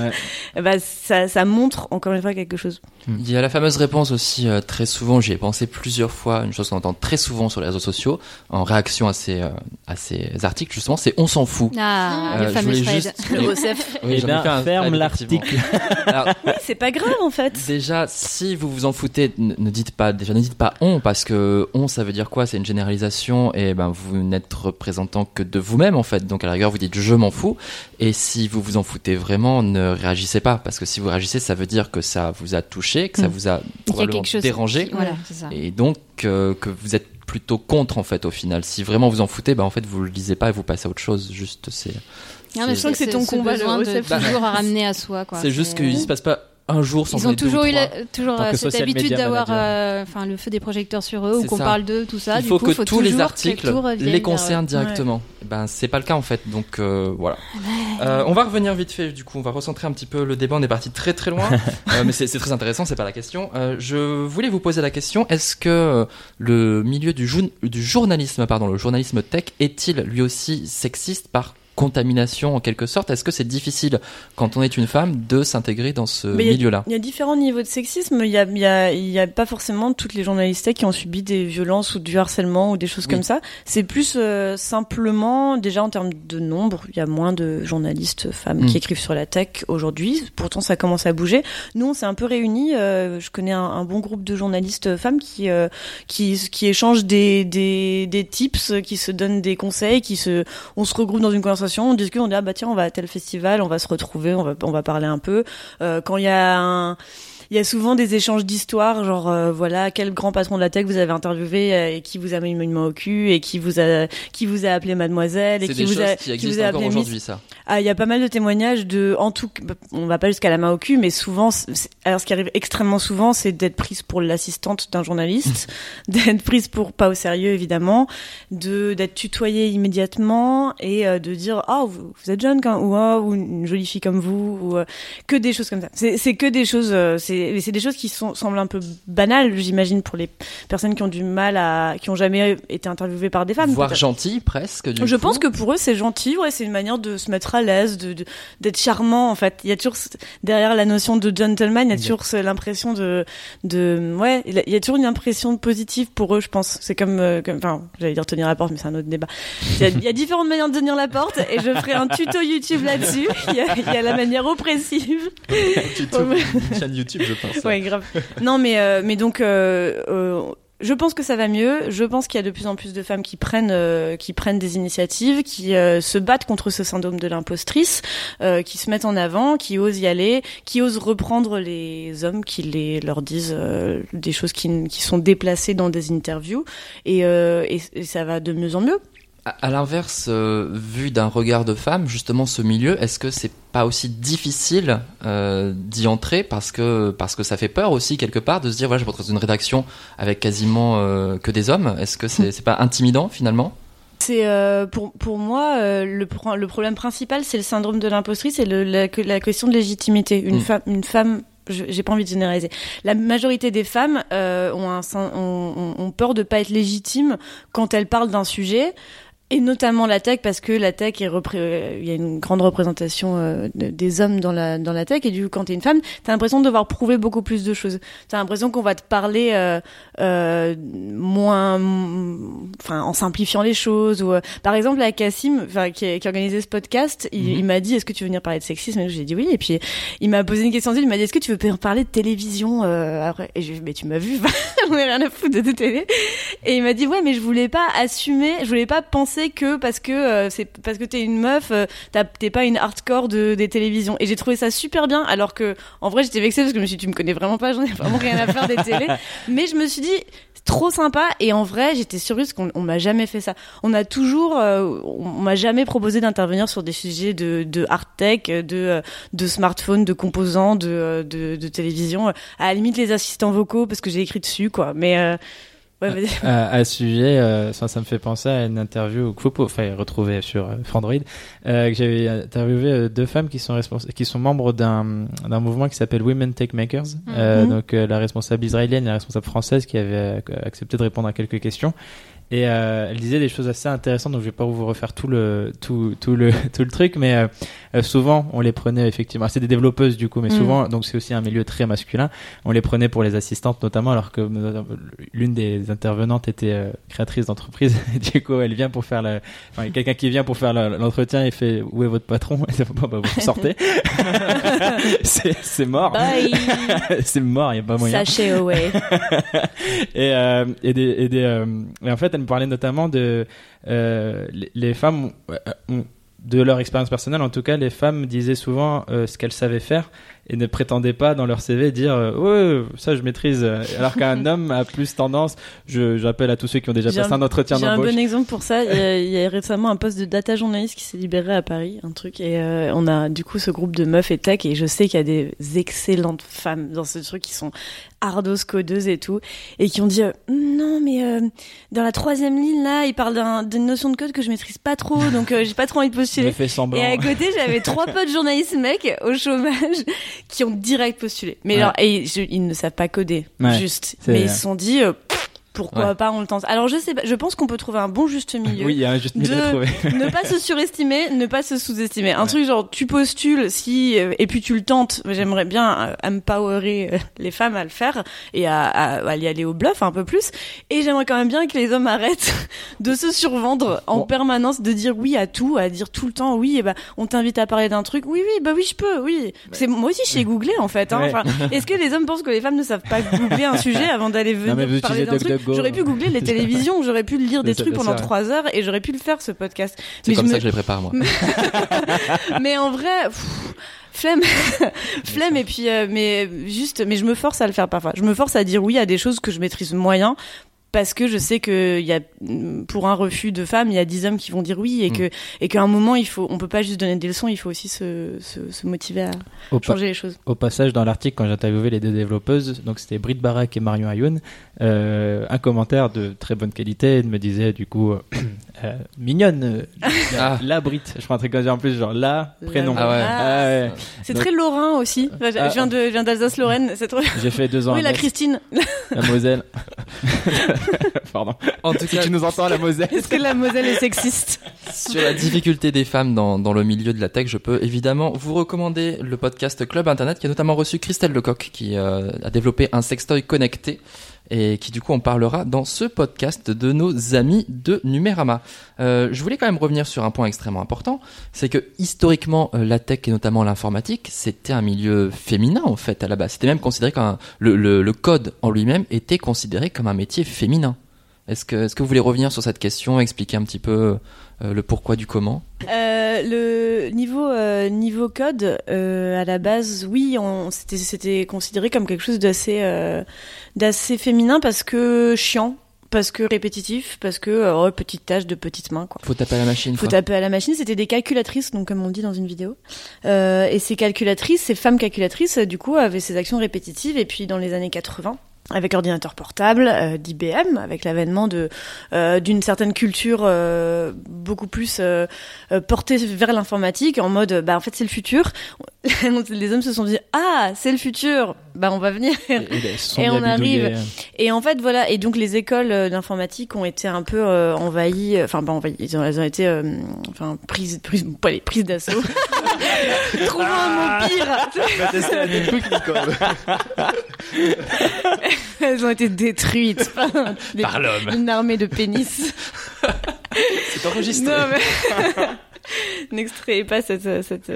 Ouais. Ben, ça ça montre encore une fois quelque chose Il y a la fameuse réponse aussi euh, très souvent, j'y ai pensé plusieurs fois, une chose qu'on entend très souvent sur les réseaux sociaux en réaction à ces, euh, à ces articles justement, c'est on s'en fout. Ah, Euh, le je fameux juste- Oui, Eh ben, un ferme l'article. c'est pas grave en fait Déjà, si vous vous en foutez, ne ne dites pas, déjà ne dites pas on, parce que on, ça veut dire quoi? C'est une généralisation, et ben vous n'êtes représentant que de vous-même en fait. Donc à la rigueur, vous dites je m'en fous. Et si vous vous en foutez vraiment, ne réagissez pas, parce que si vous réagissez, ça veut dire que ça vous a touché, que ça Mm. vous a probablement dérangé, qui- Voilà, c'est ça. et donc euh, que vous êtes plutôt contre en fait au final. Si vraiment vous en foutez, ben en fait vous le lisez pas et vous passez à autre chose. Juste c'est. Non, mais c'est- sens que c'est ton ce combat, le de OCF. toujours à ramener à soi. quoi. C'est juste qu'il se passe pas un jour sans Ils ont toujours eu trois. la- toujours euh, cette habitude d'avoir euh, enfin le feu des projecteurs sur eux ou qu'on parle d'eux tout ça Il du faut coup que faut tous les articles les vers- concernent Ouais. directement. Eh Ben c'est pas le cas en fait, donc euh, voilà. Euh, on va revenir vite fait. Du coup, on va recentrer un petit peu le débat. On est parti très très loin, Euh, mais c'est très intéressant. C'est pas la question. Euh, je voulais vous poser la question est-ce que euh, le milieu du, du journalisme, pardon, le journalisme tech, est-il lui aussi sexiste par contamination en quelque sorte Est-ce que c'est difficile quand on est une femme de s'intégrer dans ce milieu-là? Il y a différents niveaux de sexisme. Il y a, y a, il y a pas forcément toutes les journalistes qui ont subi des violences ou du harcèlement ou des choses Oui. comme ça. C'est plus euh, simplement, déjà en termes de nombre, il y a moins de journalistes femmes Mm. qui écrivent sur la tech aujourd'hui. Pourtant, ça commence à bouger. Nous, on s'est un peu réunis. euh, je connais un, un bon groupe de journalistes femmes qui euh, qui, qui échangent des, des, des tips, qui se donnent des conseils, qui se, on se regroupe dans une conversation, on discute, on dit ah bah tiens, on va à tel festival, on va se retrouver, on va on va parler un peu. Euh, quand il y a un il y a souvent des échanges d'histoires, genre euh, voilà quel grand patron de la tech vous avez interviewé euh, et qui vous a mis une main au cul et qui vous a qui vous a appelé mademoiselle et qui vous a qui vous a appelé aujourd'hui, ça. Ah, il y a pas mal de témoignages de, en tout, on va pas jusqu'à la main au cul, mais souvent, alors ce qui arrive extrêmement souvent, c'est d'être prise pour l'assistante d'un journaliste, d'être prise pour pas au sérieux évidemment, de d'être tutoyée immédiatement et euh, de dire ah vous, vous êtes jeune quand ou ah ou une jolie fille comme vous ou euh, que des choses comme ça. C'est c'est que des choses, euh, c'est c'est des choses qui sont semblent un peu banales, j'imagine pour les personnes qui ont du mal à, qui ont jamais été interviewées par des femmes. Voire gentil presque. Du Je coup. pense que pour eux c'est gentil, ouais, c'est une manière de se mettre à l'aise, de de- d'être charmant en fait. Il y a toujours derrière la notion de gentleman, il y a toujours l'impression de de ouais, il y a- toujours une impression positive pour eux, je pense. C'est comme euh, comme enfin, j'allais dire tenir la porte, mais c'est un autre débat. Il y, a, il y a différentes manières de tenir la porte et je ferai un tuto YouTube là-dessus. Il y a, il y a la manière oppressive. Une chaîne YouTube, je pense. Ouais, grave. Non, mais euh, mais donc. Euh, euh, je pense que ça va mieux. Je pense qu'il y a de plus en plus de femmes qui prennent euh, qui prennent des initiatives, qui euh, se battent contre ce syndrome de l'impostrice, euh, qui se mettent en avant, qui osent y aller, qui osent reprendre les hommes qui les leur disent des choses qui, qui sont déplacées dans des interviews et ça va de mieux en mieux. À, l'inverse, euh, vu d'un regard de femme, justement, ce milieu, est-ce que c'est pas aussi difficile euh, d'y entrer parce que parce que ça fait peur aussi quelque part de se dire voilà, je retrouve dans une rédaction avec quasiment euh, que des hommes? Est-ce que c'est pas intimidant finalement? C'est euh, pour pour moi euh, le pro- le problème principal, c'est le syndrome de l'impostrice et le, la, que- la question de légitimité. Une Mm. femme une femme je- j'ai pas envie de généraliser. La majorité des femmes euh, ont, un, syn- ont, ont- ont peur de pas être légitimes quand elles parlent d'un sujet. Et notamment la tech, parce que la tech est repré- euh, il y a une grande représentation euh, de- des hommes dans la dans la tech, et du coup, quand t'es une femme, t'as l'impression de devoir prouver beaucoup plus de choses. T'as l'impression qu'on va te parler euh, euh, moins, enfin, en simplifiant les choses. Ou, par exemple, la Cassim, enfin, qui, qui a organisé ce podcast, il, Mhm. il m'a dit, est-ce que tu veux venir parler de sexisme? Et j'ai dit oui. Et puis, il m'a posé une question. Il m'a dit, est-ce que tu veux parler de télévision après? Et j'ai dit, mais tu m'as vu, j'en ai rien à foutre de télé. Et il m'a dit, ouais, mais je voulais pas assumer, je voulais pas penser que parce que euh, c'est parce que t'es une meuf, euh, t'es pas une hardcore de des télévisions. Et j'ai trouvé ça super bien, alors que en vrai, j'étais vexée parce que je me suis dit, tu me connais vraiment pas, j'en ai vraiment rien à faire des télés. Mais je me suis dit, trop sympa. Et en vrai, j'étais surprise qu'on on m'a jamais fait ça. On a toujours, euh, on m'a jamais proposé d'intervenir sur des sujets de, de hard tech, de, euh, de smartphone, de composants, de, euh, de, de télévision. À la limite, les assistants vocaux, parce que j'ai écrit dessus, quoi. Mais, euh, ouais, vas-y. à, à ce sujet, euh, ça, ça me fait penser à une interview que vous pouvez retrouver sur euh, Frandroid, euh, que j'avais interviewé euh, deux femmes qui sont qui sont membres d'un d'un mouvement qui s'appelle Women Tech Makers. Euh, Mhm. donc euh, la responsable israélienne et la responsable française qui avait euh, accepté de répondre à quelques questions. Et euh, elle disait des choses assez intéressantes, donc je vais pas vous refaire tout le tout tout le tout le truc, mais euh, euh, souvent on les prenait effectivement. C'est des développeuses du coup, mais Mm. souvent donc c'est aussi un milieu très masculin. On les prenait pour les assistantes notamment, alors que euh, l'une des intervenantes était euh, créatrice d'entreprise. Du coup, elle vient pour faire la. Enfin, quelqu'un qui vient pour faire l'entretien et fait où est votre patron? Et Bon, bah, vous sortez. c'est c'est mort. C'est mort, il y a pas moyen. Sachez away. et, euh, et, des, et, des, euh, et en fait, elle me parlait notamment de euh, les, femmes, ont- ont- de leur expérience personnelle. En tout cas, les femmes disaient souvent euh, ce qu'elles savaient faire et ne prétendaient pas dans leur CV dire euh, ouais ça je maîtrise alors qu'un homme a plus tendance je j'appelle à tous ceux qui ont déjà passé un- un, entretien J'ai un d'embauche bon exemple pour ça. Il y, a, il y a récemment un poste de data journaliste qui s'est libéré à Paris, un truc, et euh, on a du coup ce groupe de meufs et tech, et je sais qu'il y a des excellentes femmes dans ce truc qui sont ardos codeuses et tout, et qui ont dit euh, non mais euh, dans la troisième ligne là, ils parlent d'un- d'une notion de code que je maîtrise pas trop, donc euh, j'ai pas trop envie de postuler. semblant Et à côté, j'avais trois potes journalistes mecs au chômage qui ont direct postulé. Mais Ouais. alors, et je- ils ne savent pas coder, Ouais, juste. Mais ils se sont dit, euh, pourquoi Ouais. pas, on le tente. Alors je sais pas, je pense qu'on peut trouver un bon juste milieu. oui il y a un juste milieu de- à trouver ne pas se surestimer, ne pas se sous-estimer. Un truc genre tu postules si euh, et puis tu le tentes. J'aimerais bien euh, empowerer euh, les femmes à le faire et à, à, à y aller au bluff un peu plus. Et j'aimerais quand même bien que les hommes arrêtent de se survendre en Bon. permanence, de dire oui à tout, à dire tout le temps oui. Et bah on t'invite à parler d'un truc. Oui oui bah oui je peux oui. C'est moi aussi je sais googler en fait. Hein. Enfin, est-ce que les hommes pensent que les femmes ne savent pas googler un sujet avant d'aller venir mais parler d'un truc? J'aurais pu googler les télévisions, j'aurais pu lire des trucs pendant trois heures et j'aurais pu le faire ce podcast. C'est comme ça me- que je les prépare moi. mais en vrai, pff, flemme, flemme et puis euh, mais juste, mais je me force à le faire parfois. Je me force à dire oui à des choses que je maîtrise moyen. Parce que je sais que il y a pour un refus de femme, il y a dix hommes qui vont dire oui et Mm. que et qu'à un moment il faut, on peut pas juste donner des leçons, il faut aussi se, se, se motiver à Au changer les choses. Au passage, dans l'article, quand j'ai interviewé les deux développeuses, donc c'était Britt Barak et Marion Ayoun, euh, un commentaire de très bonne qualité me disait du coup euh, euh, mignonne, euh, Ah. la Britt. Je prends un truc comme ça en plus, genre la prénom. Ah ouais. Ah ouais. C'est Donc- très lorrain aussi. Enfin, je Ah. viens de, je viens d'Alsace-Lorraine. C'est trop. J'ai fait deux ans Oui, la Christine. la Moselle. Pardon. En tout Si cas, tu nous entends, la Moselle. Est-ce que la Moselle est sexiste Sur la difficulté des femmes dans, dans le milieu de la tech, je peux évidemment vous recommander le podcast Club Internet qui a notamment reçu Christelle Lecoq qui euh, a développé un sextoy connecté et qui du coup on parlera dans ce podcast de nos amis de Numérama. Euh, je voulais quand même revenir sur un point extrêmement important, c'est que historiquement euh, la tech et notamment l'informatique c'était un milieu féminin en fait à la base. C'était même considéré comme un- le, code en lui-même était considéré comme un métier féminin. Est-ce que, est-ce que vous voulez revenir sur cette question, expliquer un petit peu le pourquoi du comment Euh, le niveau euh, niveau code euh, à la base, oui, on c'était considéré comme quelque chose d'assez euh, d'assez féminin parce que chiant, parce que répétitif, parce que euh, oh, petite tâche de petites mains quoi. Faut taper à la machine. Faut quoi. taper à la machine, c'était des calculatrices, donc comme on dit dans une vidéo. Euh, et ces calculatrices, ces femmes calculatrices, euh, du coup, avaient ces actions répétitives. Et puis dans les années 80, avec ordinateur portable, euh, d'IBM, avec l'avènement de euh, d'une certaine culture euh, beaucoup plus euh, euh, portée vers l'informatique, en mode bah en fait c'est le futur. Les hommes se sont dit ah c'est le futur, bah on va venir. Et, bien on arrive. Et en fait voilà et donc les écoles euh, d'informatique ont été un peu euh, envahies, enfin pas envahies, ils ont, elles ont été euh, enfin prises prises pas les prises d'assaut. Trouvons un mot pire. Elles ont été détruites par, Par l'homme. une armée de pénis. C'est enregistré. Non, mais... N'extrayez pas cette, cette,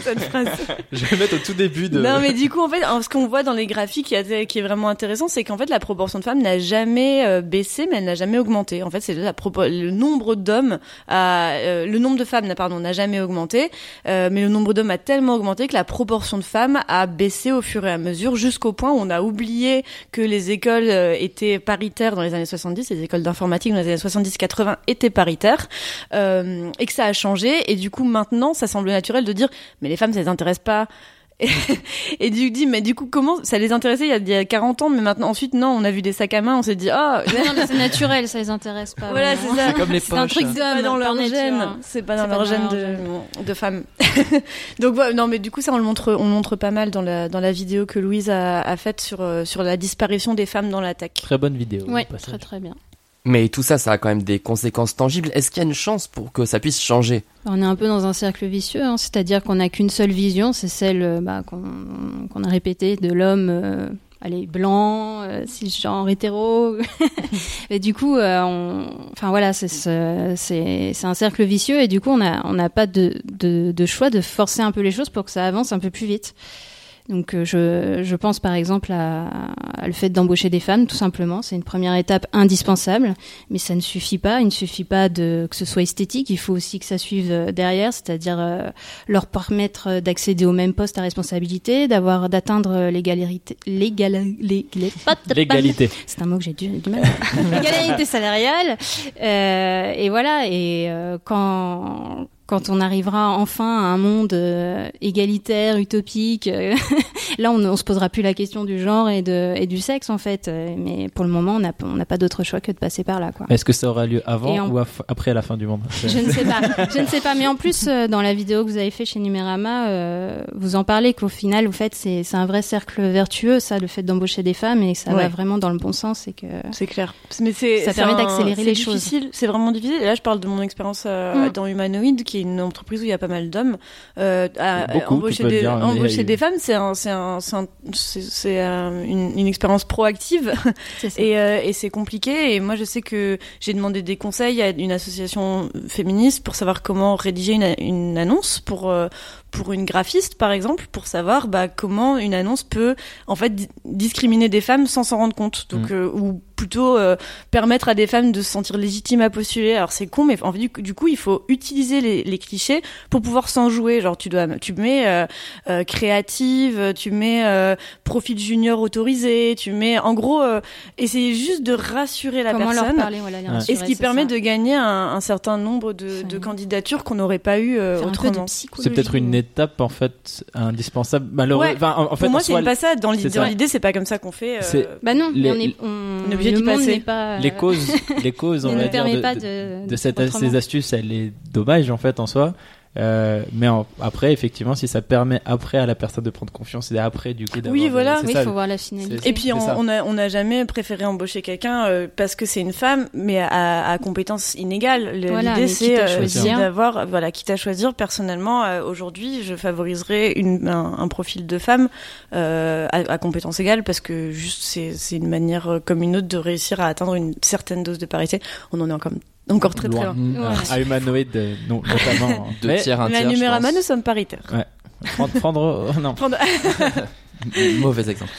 cette phrase. Je vais mettre au tout début de. Non, mais du coup, en fait, ce qu'on voit dans les graphiques qui est, vraiment intéressant, c'est qu'en fait, la proportion de femmes n'a jamais euh, baissé, mais elle n'a jamais augmenté. En fait, c'est le nombre d'hommes, a, euh, le nombre de femmes, n'a- pardon, n'a jamais augmenté, euh, mais le nombre d'hommes a tellement augmenté que la proportion de femmes a baissé au fur et à mesure, jusqu'au point où on a oublié que les écoles euh, étaient paritaires dans les années 70, les écoles d'informatique dans les années 70-80 étaient paritaires, euh, et que ça a changé. Et du coup, maintenant, ça semble naturel de dire, mais les femmes, ça les intéresse pas. Et, du dis mais du coup comment ça les intéressait il y, a, il y a 40 ans mais maintenant ensuite non on a vu des sacs à main on s'est dit ah Non, mais c'est naturel, ça les intéresse pas. voilà c'est ça C'est comme les C'est un truc c'est pas d'homme dans leur gène c'est pas dans leur gène de, de femmes donc voilà non mais du coup ça on le montre on le montre pas mal dans la dans la vidéo que Louise a, a faite sur euh, sur la disparition des femmes dans la tech Très bonne vidéo. Ouais, très très bien. Mais tout ça, ça a quand même des conséquences tangibles. Est-ce qu'il y a une chance pour que ça puisse changer? On est un peu dans un cercle vicieux, hein, c'est-à-dire qu'on n'a qu'une seule vision, c'est celle euh, bah, qu'on a répétée de l'homme, euh, allez, blanc, euh, cisgenre, hétéro. et du coup, euh, enfin voilà, c'est un cercle vicieux et du coup, on n'a pas de choix de forcer un peu les choses pour que ça avance un peu plus vite. Donc euh, je, je pense par exemple à, à le fait d'embaucher des femmes, tout simplement. C'est une première étape indispensable, mais ça ne suffit pas. Il ne suffit pas de que ce soit esthétique. Il faut aussi que ça suive euh, derrière, c'est-à-dire euh, leur permettre euh, d'accéder au même poste à responsabilité, d'avoir d'atteindre l'égalité, L'égalité. c'est un mot que j'ai du, du mal. L'égalité salariale. Euh, et voilà. Et euh, quand quand on arrivera enfin à un monde euh, égalitaire, utopique, euh, là on, on se posera plus la question du genre et de et du sexe en fait. Mais pour le moment, on n'a on pas d'autre choix que de passer par là. Est-ce que ça aura lieu avant en- ou af- après la fin du monde? Je ne sais pas. Je ne sais pas. Mais en plus, euh, dans la vidéo que vous avez fait chez Numérama, euh, vous en parlez qu'au final, au fait, c'est un vrai cercle vertueux, ça, le fait d'embaucher des femmes, et que ça Ouais. va vraiment dans le bon sens, et que c'est clair mais Ça permet un- d'accélérer les choses. difficile, c'est vraiment difficile et là je parle de mon expérience euh, Mm. dans Humanoid qui est une entreprise où il y a pas mal d'hommes euh, à, à Beaucoup, embaucher des dire, embaucher femmes c'est un c'est un euh, une, une expérience proactive. Et, euh, et c'est compliqué. Et moi, je sais que j'ai demandé des conseils à une association féministe pour savoir comment rédiger une, une annonce pour euh, pour une graphiste, par exemple, pour savoir bah, comment une annonce peut en fait di- discriminer des femmes sans s'en rendre compte. Donc, Mm. euh, ou plutôt euh, permettre à des femmes de se sentir légitimes à postuler. Alors c'est con, mais en fait, du, coup- du coup, il faut utiliser les, les clichés pour pouvoir s'en jouer. Genre, tu dois, tu mets euh, euh, créative, tu mets euh, profil junior autorisé, tu mets, en gros, euh, essayer juste de rassurer la Comment leur personne. parler, voilà, les rassurer, Et ce qui permet ça. de gagner un, un certain nombre de, de candidatures qu'on n'aurait pas eu euh, autrement. C'est peut-être une étape en fait indispensable. Malheureux. Ouais. enfin, en, en fait, Pour moi, c'est soi, pas ça. Dans l'idée, ça. dans l'idée, c'est pas comme ça qu'on fait. euh, Bah non, Les- on est, on, est obligé le d'y passer. pas. les euh, causes, les causes, on ne va dire, permet de, pas de- de, de cette, ces astuces, elle est dommage en fait en soi. Euh, mais en- après, effectivement, si ça permet après à la personne de prendre confiance et après du coup d'avoir. Oui, voilà. Oui, il faut voir la finalité. Et puis on, ça. on a on n'a jamais préféré embaucher quelqu'un euh, parce que c'est une femme, mais à, à compétences inégales. Le- Voilà, L'idée mais c'est quitte à euh, choisir. c'est d'avoir voilà quitte à choisir. Personnellement, euh, aujourd'hui, je favoriserais une, un, un profil de femme euh, à, à compétences égales parce que juste c'est c'est une manière comme une autre de réussir à atteindre une certaine dose de parité. On en est encore encore très très loin. Mm, Ouais. À humanoïde, euh, non, notamment. Deux Mais tiers, un tiers. je numérama, pense. nous sommes paritaires. prendre, prendre, oh, non. Prendre- Mauvais exemple.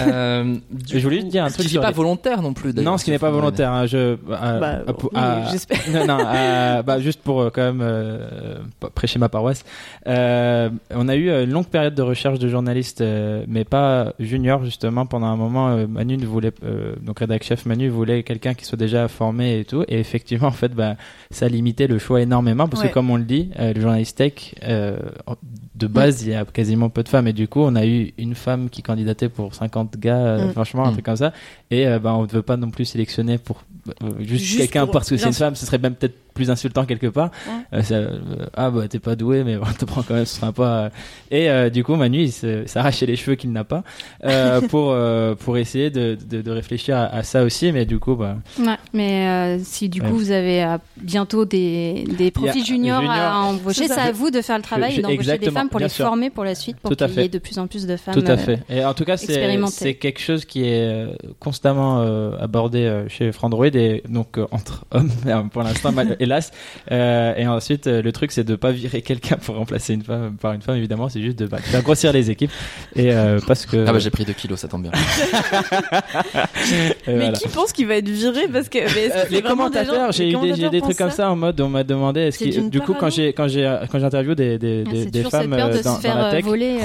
euh, Je voulais coup, juste dire un ce truc qui sur n'est pas les- volontaire non plus. d'ailleurs, Non, ce qui n'est pas volontaire. hein, je, Bah, oui, j'espère. non, non, bah, juste pour euh, quand même euh, prêcher ma paroisse. Euh, on a eu une longue période de recherche de journalistes, euh, mais pas junior justement. Pendant un moment, euh, Manu ne voulait, euh, donc rédac chef Manu voulait quelqu'un qui soit déjà formé et tout. Et effectivement, en fait, bah, ça limitait le choix énormément parce Ouais. que comme on le dit, euh, le journaliste tech, euh, de base, il y a quasiment peu de femmes et du coup, on a eu une femme qui candidataient pour 50 gars, euh, Mm. franchement, un Mm. truc comme ça. Et euh, ben, on ne veut pas non plus sélectionner pour juste, Juste quelqu'un pour- parce que c'est une femme, ce serait même peut-être plus insultant quelque part. Ouais. Euh, ça, euh, ah bah t'es pas doué, mais on te prend quand même, ce sera pas. Et euh, du coup, Manu, il s'arrachait les cheveux qu'il n'a pas euh, pour euh, pour essayer de, de, de réfléchir à, à ça aussi, mais du coup, bah, Ouais, mais euh, si du Ouais. coup vous avez euh, bientôt des, des profils juniors à embaucher, C'est à vous de faire le travail je- et d'embaucher des femmes pour les sûr. former pour la suite, pour qu'il y ait de plus en plus de femmes. Tout à euh, fait. Et en tout cas, c'est quelque chose qui est euh, constamment euh, abordé euh, chez Frandroid et donc euh, entre hommes euh, pour l'instant, hélas. Euh, et ensuite, euh, le truc, c'est de pas virer quelqu'un pour remplacer une femme par une femme. Évidemment, c'est juste de bah, faire grossir les équipes et euh, parce que. Ah bah j'ai pris 2 kilos, ça tombe bien. Mais voilà. qui pense qu'il va être viré parce que que les commentateurs, j'ai eu des, j'ai commentateurs des trucs comme ça en mode on m'a demandé est-ce d'une du coup quand parano. j'ai quand j'ai quand j'interviewe des des, Ah, cette femmes de dans, la tech voler.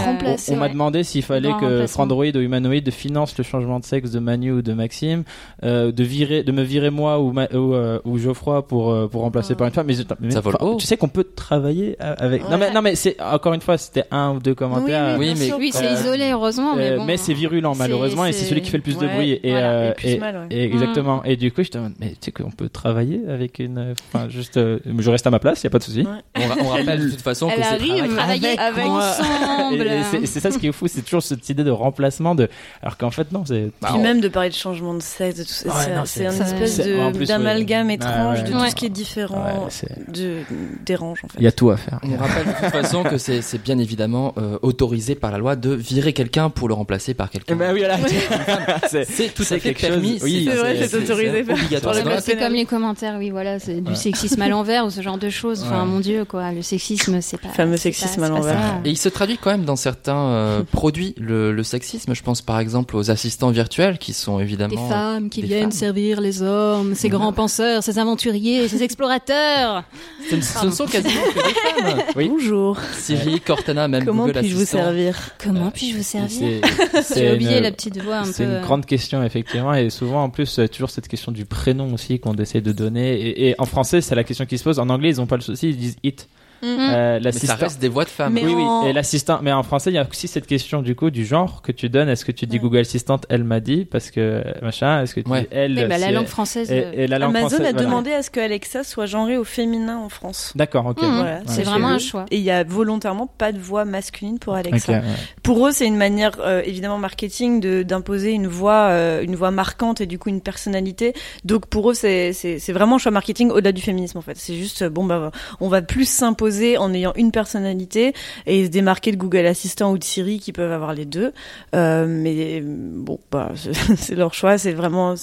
on, m'a demandé s'il fallait que. Frandroid ou Humanoid finance le changement de sexe de Manu ou de Maxime, de virer, de me virer moi ou, Ma- ou, euh, ou Geoffroy pour euh, pour remplacer Oh. par une femme. Mais, mais- Ça vole enfin, haut. tu sais qu'on peut travailler avec. Non mais non mais c'est encore une fois c'était un ou deux commentaires. Oui, mais- sûr. Oui, c'est Euh, isolé heureusement, mais Euh, bon. mais c'est virulent c'est- malheureusement et c'est celui qui fait le plus de bruit et, voilà, euh, et plus et- mal, ouais. et exactement et du coup je te demande mais tu sais qu'on peut travailler avec une euh, enfin juste euh, je reste à ma place y a pas de souci Ouais. On, ra- on rappelle de toute façon que c'est arrive travail- avec, moi. ensemble. C'est- ça ce qui est fou c'est toujours cette idée de remplacement de alors qu'en fait non c'est Bah, Puis on- même de parler de changement de sexe, de tout ça, Ouais, c'est- un c'est- espèce d'amalgame ouais. étrange Ouais, de ouais. tout ce qui est différent, Ouais, c'est- de dérange en fait. il y a tout à faire On rappelle de toute façon que c'est bien évidemment euh, autorisé par la loi de virer quelqu'un pour le remplacer par quelqu'un. bah oui voilà c'est tout à fait permis. oui, C'est vrai, c'est autorisé. obligatoire. C'est comme les commentaires, oui, voilà, c'est du sexisme à l'envers ou ce genre de choses. Enfin, mon Dieu, quoi, le sexisme, c'est pas. Le fameux sexisme à l'envers. Et il se traduit quand même dans certains euh, produits, le, sexisme. Je pense par exemple aux assistants virtuels qui sont évidemment. Des femmes qui viennent servir les hommes, ces grands penseurs, ces aventuriers, ces explorateurs. Ce, ne- ce ne sont quasiment que des femmes. Oui. Bonjour, Siri, Cortana, même comment Google puis-je vous servir Comment puis-je vous servir c'est J'ai oublié une- la petite voix un peu. C'est une euh, grande question effectivement et souvent en plus euh, toujours cette question du prénom aussi qu'on essaie de donner et, et en français c'est la question qui se pose en anglais ils ont pas le souci ils disent it. Euh, Mais ça reste des voix de femmes. Mais oui en- oui et l'assistant mais en français il y a aussi cette question du coup du genre que tu donnes est-ce que tu dis Ouais. Google Assistant elle m'a dit parce que machin? Est-ce que tu Ouais. dis elle mais bah, la langue française. et, euh, et la langue Amazon française, a voilà. demandé à ce que Alexa soit genrée au féminin en France. d'accord ok. Voilà, C'est vraiment un choix. Et il y a volontairement pas de voix masculine pour Alexa. Pour eux, c'est une manière euh, évidemment marketing de d'imposer une voix, euh, une voix marquante et du coup une personnalité. Donc pour eux, c'est c'est c'est vraiment un choix marketing au-delà du féminisme en fait. C'est juste bon bah on va plus s'imposer en ayant une personnalité et se démarquer de Google Assistant ou de Siri qui peuvent avoir les deux. Euh, mais bon bah c'est leur choix. C'est vraiment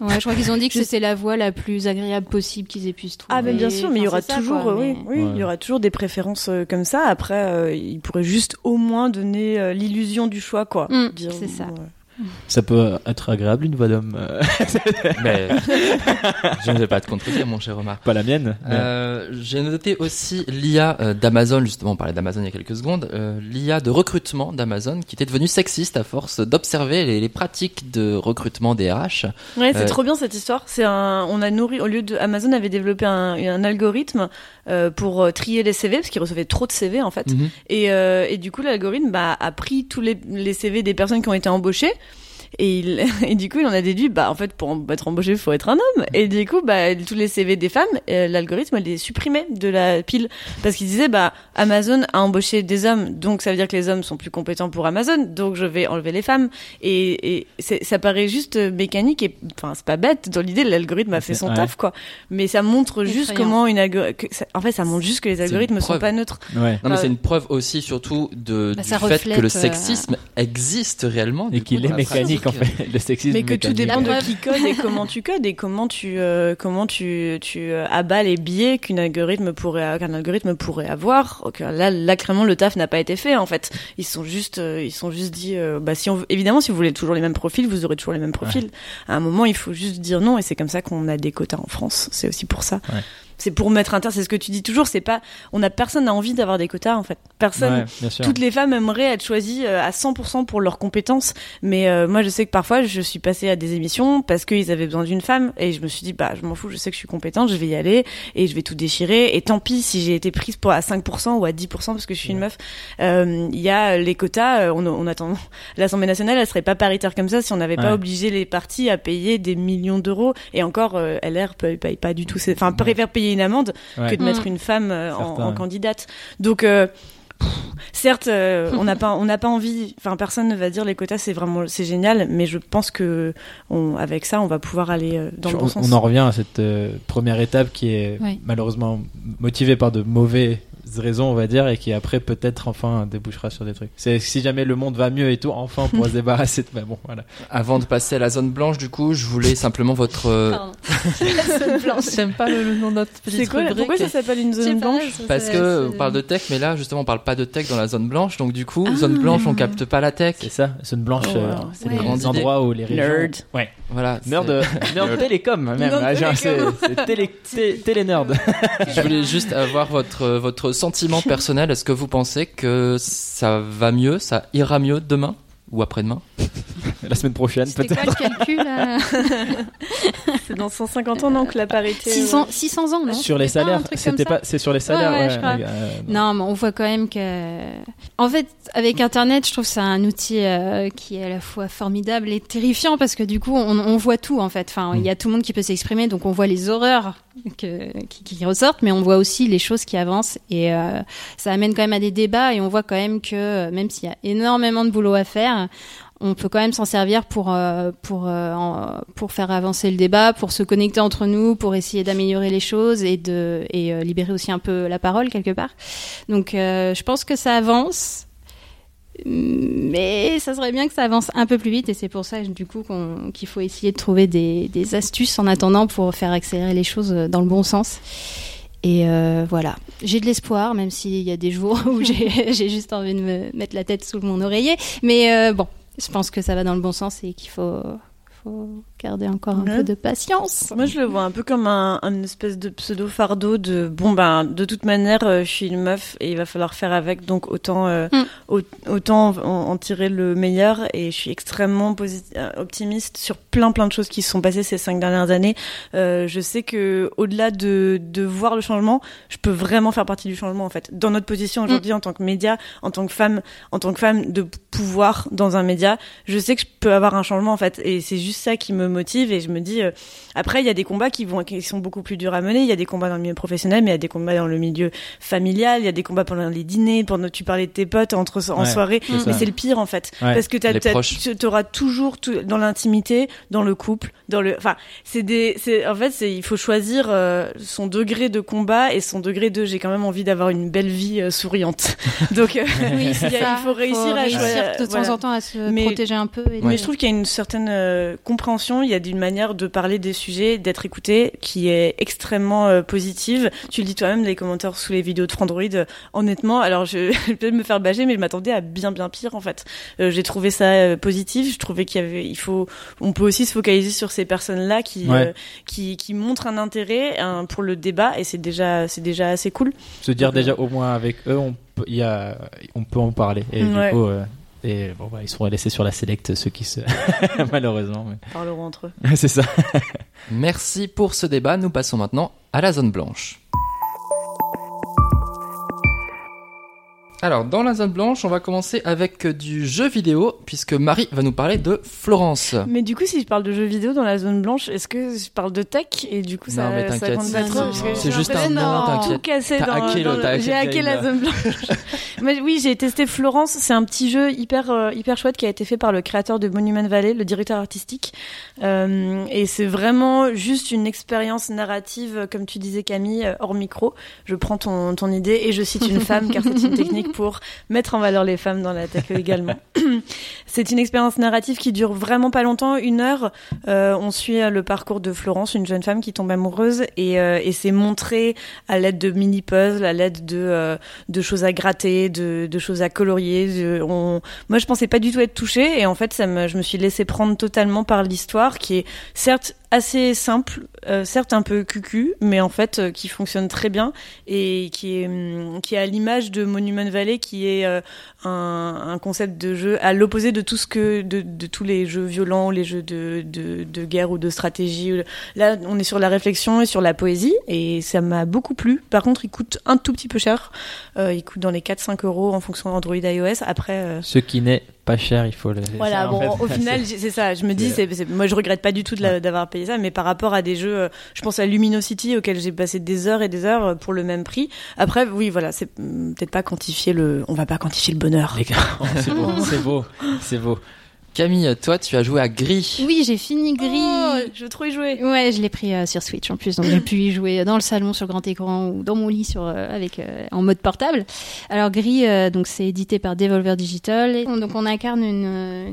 Ouais, je crois qu'ils ont dit que c'était la voie la plus agréable possible qu'ils aient pu se trouver. Ah mais bien sûr, mais il y aura ça, toujours, quoi, oui, mais- oui, Ouais. il y aura toujours des préférences euh, comme ça. Après, euh, ils pourraient juste au moins donner euh, l'illusion du choix, quoi. Mm, c'est ça. ouais. Ça peut être agréable une voix d'homme euh, Mais je ne vais pas te contredire, mon cher Omar. pas la mienne mais- Euh, J'ai noté aussi l'IA euh, d'Amazon, justement, on parlait d'Amazon il y a quelques secondes, euh, l'IA de recrutement d'Amazon qui était devenue sexiste à force d'observer les, les pratiques de recrutement des RH. Ouais, c'est Euh, trop bien cette histoire. C'est un, on a nourri au lieu de Amazon avait développé un, un algorithme euh, pour trier les CV parce qu'ils recevaient trop de CV en fait. Mhm. Et, euh, et du coup, l'algorithme bah, a pris tous les, les CV des personnes qui ont été embauchées. Et, il, et du coup, il en a déduit, bah, en fait, pour être embauché, il faut être un homme. Et du coup, bah, tous les CV des femmes, euh, l'algorithme les supprimait de la pile. Parce qu'il disait, bah, Amazon a embauché des hommes, donc ça veut dire que les hommes sont plus compétents pour Amazon, donc je vais enlever les femmes. Et, et ça paraît juste mécanique et, enfin, c'est pas bête. Dans l'idée, l'algorithme a fait son Ouais. taf, quoi. Mais ça montre juste comment une que ça- en fait, ça montre juste que les algorithmes sont pas neutres. ouais Non, mais Euh, c'est une preuve aussi, surtout, de, Bah, du fait que le euh, sexisme existe réellement. et qu'il est la mécanique en pratique. fait le sexisme Mais que tout dépend de qui code et comment tu codes et comment tu euh, comment tu tu euh, abats les biais qu'une algorithme pourrait qu'un algorithme pourrait avoir. Là là clairement le taf n'a pas été fait en fait. Ils sont juste euh, ils sont juste dit euh, bah si on veut- évidemment si vous voulez toujours les mêmes profils, vous aurez toujours les mêmes profils. À un moment, il faut juste dire non et c'est comme ça qu'on a des quotas en France. C'est aussi pour ça. Ouais. C'est pour mettre un terme. C'est ce que tu dis toujours. C'est pas, on a personne n'a envie d'avoir des quotas en fait. Personne. Ouais. Toutes les femmes aimeraient être choisies euh, à 100% pour leurs compétences, mais euh, moi je sais que parfois je suis passée à des émissions parce qu'ils avaient besoin d'une femme et je me suis dit bah je m'en fous, je sais que je suis compétente, je vais y aller et je vais tout déchirer et tant pis si j'ai été prise pour à 5% ou à 10% parce que je suis une meuf. Euh, Il y a les quotas, euh, on, on attend l'Assemblée nationale, elle serait pas paritaire comme ça si on n'avait pas obligé les partis à payer des millions d'euros et encore euh, LR paye, paye pas du tout, enfin préfère payer une amende Ouais. que de Mm. mettre une femme euh, en, Certain, en ouais. candidate. Donc euh, pff, certes, euh, on n'a pas on n'a pas envie. Enfin, personne ne va dire les quotas c'est vraiment c'est génial, mais je pense que on, avec ça, on va pouvoir aller euh, dans le on, bon sens. on en revient à cette euh, première étape qui est Oui. malheureusement motivée par de mauvaises raisons, on va dire, et qui après peut-être enfin débouchera sur des trucs. C'est si jamais le monde va mieux et tout, enfin on pourra se débarrasser de. bah bon, voilà. Avant de passer à la zone blanche, du coup, je voulais simplement votre. euh, Pardon. La zone blanche. J'aime pas le, le nom de notre petite C'est quoi rubrique. Pourquoi ça s'appelle une zone blanche Parce que on parle de tech, mais là justement on parle pas de tech dans la zone blanche, donc du coup Ah. zone blanche on capte pas la tech. C'est ça, zone blanche, Oh, euh, c'est Ouais. les Grande endroits où les régions. Nerd. Ouais. Voilà. Nerd, nerd télécom même. Nerd Ah, c'est télé, té- télé-nerd. Je voulais juste avoir votre votre sentiment personnel. Est-ce que vous pensez que ça va mieux, ça ira mieux demain? Ou après-demain La semaine prochaine peut-être. quoi le calcul là C'est dans 150 ans donc la parité. 600, 600 ans, non Sur les C'était pas un salaires, truc comme c'était ça pas, c'est sur les salaires. ouais, je crois. euh, Non, mais on voit quand même que. En fait, avec Internet, je trouve que c'est un outil euh, qui est à la fois formidable et terrifiant parce que du coup, on, on voit tout en fait. Enfin, il y a tout le monde qui peut s'exprimer, donc on voit les horreurs que, qui, qui ressortent, mais on voit aussi les choses qui avancent et euh, ça amène quand même à des débats et on voit quand même que euh, même s'il y a énormément de boulot à faire. On peut quand même s'en servir pour euh, pour euh, pour faire avancer le débat, pour se connecter entre nous, pour essayer d'améliorer les choses et de et euh, libérer aussi un peu la parole quelque part. Donc je pense que ça avance, mais ça serait bien que ça avance un peu plus vite et c'est pour ça du coup qu'il faut essayer de trouver des astuces en attendant pour faire accélérer les choses dans le bon sens. Et euh, voilà, j'ai de l'espoir, même s'il y a des jours où j'ai juste envie de me mettre la tête sous mon oreiller. Mais euh, bon, je pense que ça va dans le bon sens et qu'il faut garder encore un Ouais. peu de patience. Moi, je le vois un peu comme un, un espèce de pseudo fardeau de bon ben de toute manière, euh, je suis une meuf et il va falloir faire avec, donc autant euh, Mm. au- autant en, en tirer le meilleur. Et je suis extrêmement euh, optimiste sur plein plein de choses qui se sont passées ces cinq dernières années. Euh, je sais que au-delà de de voir le changement, je peux vraiment faire partie du changement en fait. Dans notre position aujourd'hui en tant que média, en tant que femme, en tant que femme de pouvoir dans un média, je sais que je peux avoir un changement en fait. Et c'est juste ça qui me motive et je me dis. euh, après, il y a des combats qui vont, qui sont beaucoup plus durs à mener. Il y a des combats dans le milieu professionnel, mais il y a des combats dans le milieu familial. Il y a des combats pendant les dîners, pendant tu parlais de tes potes entre en Ouais, soirée. Mais c'est le pire en fait, Ouais. parce que tu auras toujours tout, dans l'intimité, dans le couple, dans le. Enfin, c'est des. C'est en fait, c'est il faut choisir euh, son degré de combat et son degré de. J'ai quand même envie d'avoir une belle vie euh, souriante. Donc, euh, Oui, il a- ça. il faut réussir à réussir choisir- de temps voilà. en temps à se Mais- protéger un peu. Et mais je trouve qu'il y a une certaine euh, il y a une manière de parler des sujets, d'être écouté, qui est extrêmement euh, positive. Tu le dis toi-même, les commentaires sous les vidéos de Frandroid, euh, honnêtement, alors je, je vais peut-être me faire bâcher, mais je m'attendais à bien bien pire en fait. Euh, J'ai trouvé ça positif, je trouvais qu'il y avait, il faut, on peut aussi se focaliser sur ces personnes-là qui, Ouais. qui, qui montrent un intérêt hein, pour le débat, et c'est déjà, c'est déjà assez cool. Se dire déjà au moins avec eux, on peut, il y a, on peut en parler. Et Ouais. du coup, et bon, bah, ils seront laissés sur la select ceux qui se, malheureusement. mais- Parleront entre eux. C'est ça. Merci pour ce débat. Nous passons maintenant à la zone blanche. Alors, dans la zone blanche, on va commencer avec du jeu vidéo, puisque Marie va nous parler de Florence. Mais du coup, si je parle de jeux vidéo dans la zone blanche, est-ce que je parle de tech et du coup Non, ça, mais ça compte pas c'est- trop c'est juste un d'avoir t'inquiète. cassé dans, hacké dans j'ai hacké la zone blanche. Mais oui, j'ai testé Florence. C'est un petit jeu hyper euh, hyper chouette qui a été fait par le créateur de Monument Valley, le directeur artistique. Euh, et c'est vraiment juste une expérience narrative, euh, comme tu disais Camille, hors micro. Je prends ton ton idée et je cite une femme car c'est une technique pour mettre en valeur les femmes dans la tech également. c'est une expérience narrative qui dure vraiment pas longtemps, une heure. Euh, on suit le parcours de Florence, une jeune femme qui tombe amoureuse, et, euh, et c'est montré à l'aide de mini puzzles, à l'aide de euh, de choses à gratter, de, de choses à colorier. de- on... Moi, je pensais pas du tout être touchée, et en fait, ça me, je me suis laissée prendre totalement par l'histoire, qui est certes assez simple, euh, certes un peu cucu, mais en fait euh, qui fonctionne très bien et qui est hum, qui est à l'image de Monument Valley, qui est euh, un, concept de jeu à l'opposé de tout ce que de, de tous les jeux violents, les jeux de, de, de guerre ou de stratégie. Là, on est sur la réflexion et sur la poésie et ça m'a beaucoup plu. Par contre, il coûte un tout petit peu cher. Il coûte dans les 4-5 euros en fonction d'Android iOS. Après, Ce qui n'est pas cher, il faut le. voilà, bon, fait, au final, c'est ça. Je me dis, moi, je regrette pas du tout d'avoir payé ça, mais par rapport à des jeux, euh, je pense à Luminosity auquel j'ai passé des heures et des heures euh, pour le même prix. Après, oui, voilà, c'est hum, peut-être pas quantifier le, on va pas quantifier le bonheur. Beau, c'est beau, c'est beau. Camille, toi, tu as joué à Gris. Oui, j'ai fini Gris. Oh, je veux trop y jouer. Ouais, je l'ai pris euh, sur Switch en plus, donc j'ai pu y jouer dans le salon sur grand écran ou dans mon lit sur euh, avec euh, en mode portable. Alors Gris, euh, donc c'est édité par Devolver Digital. Et donc on incarne une,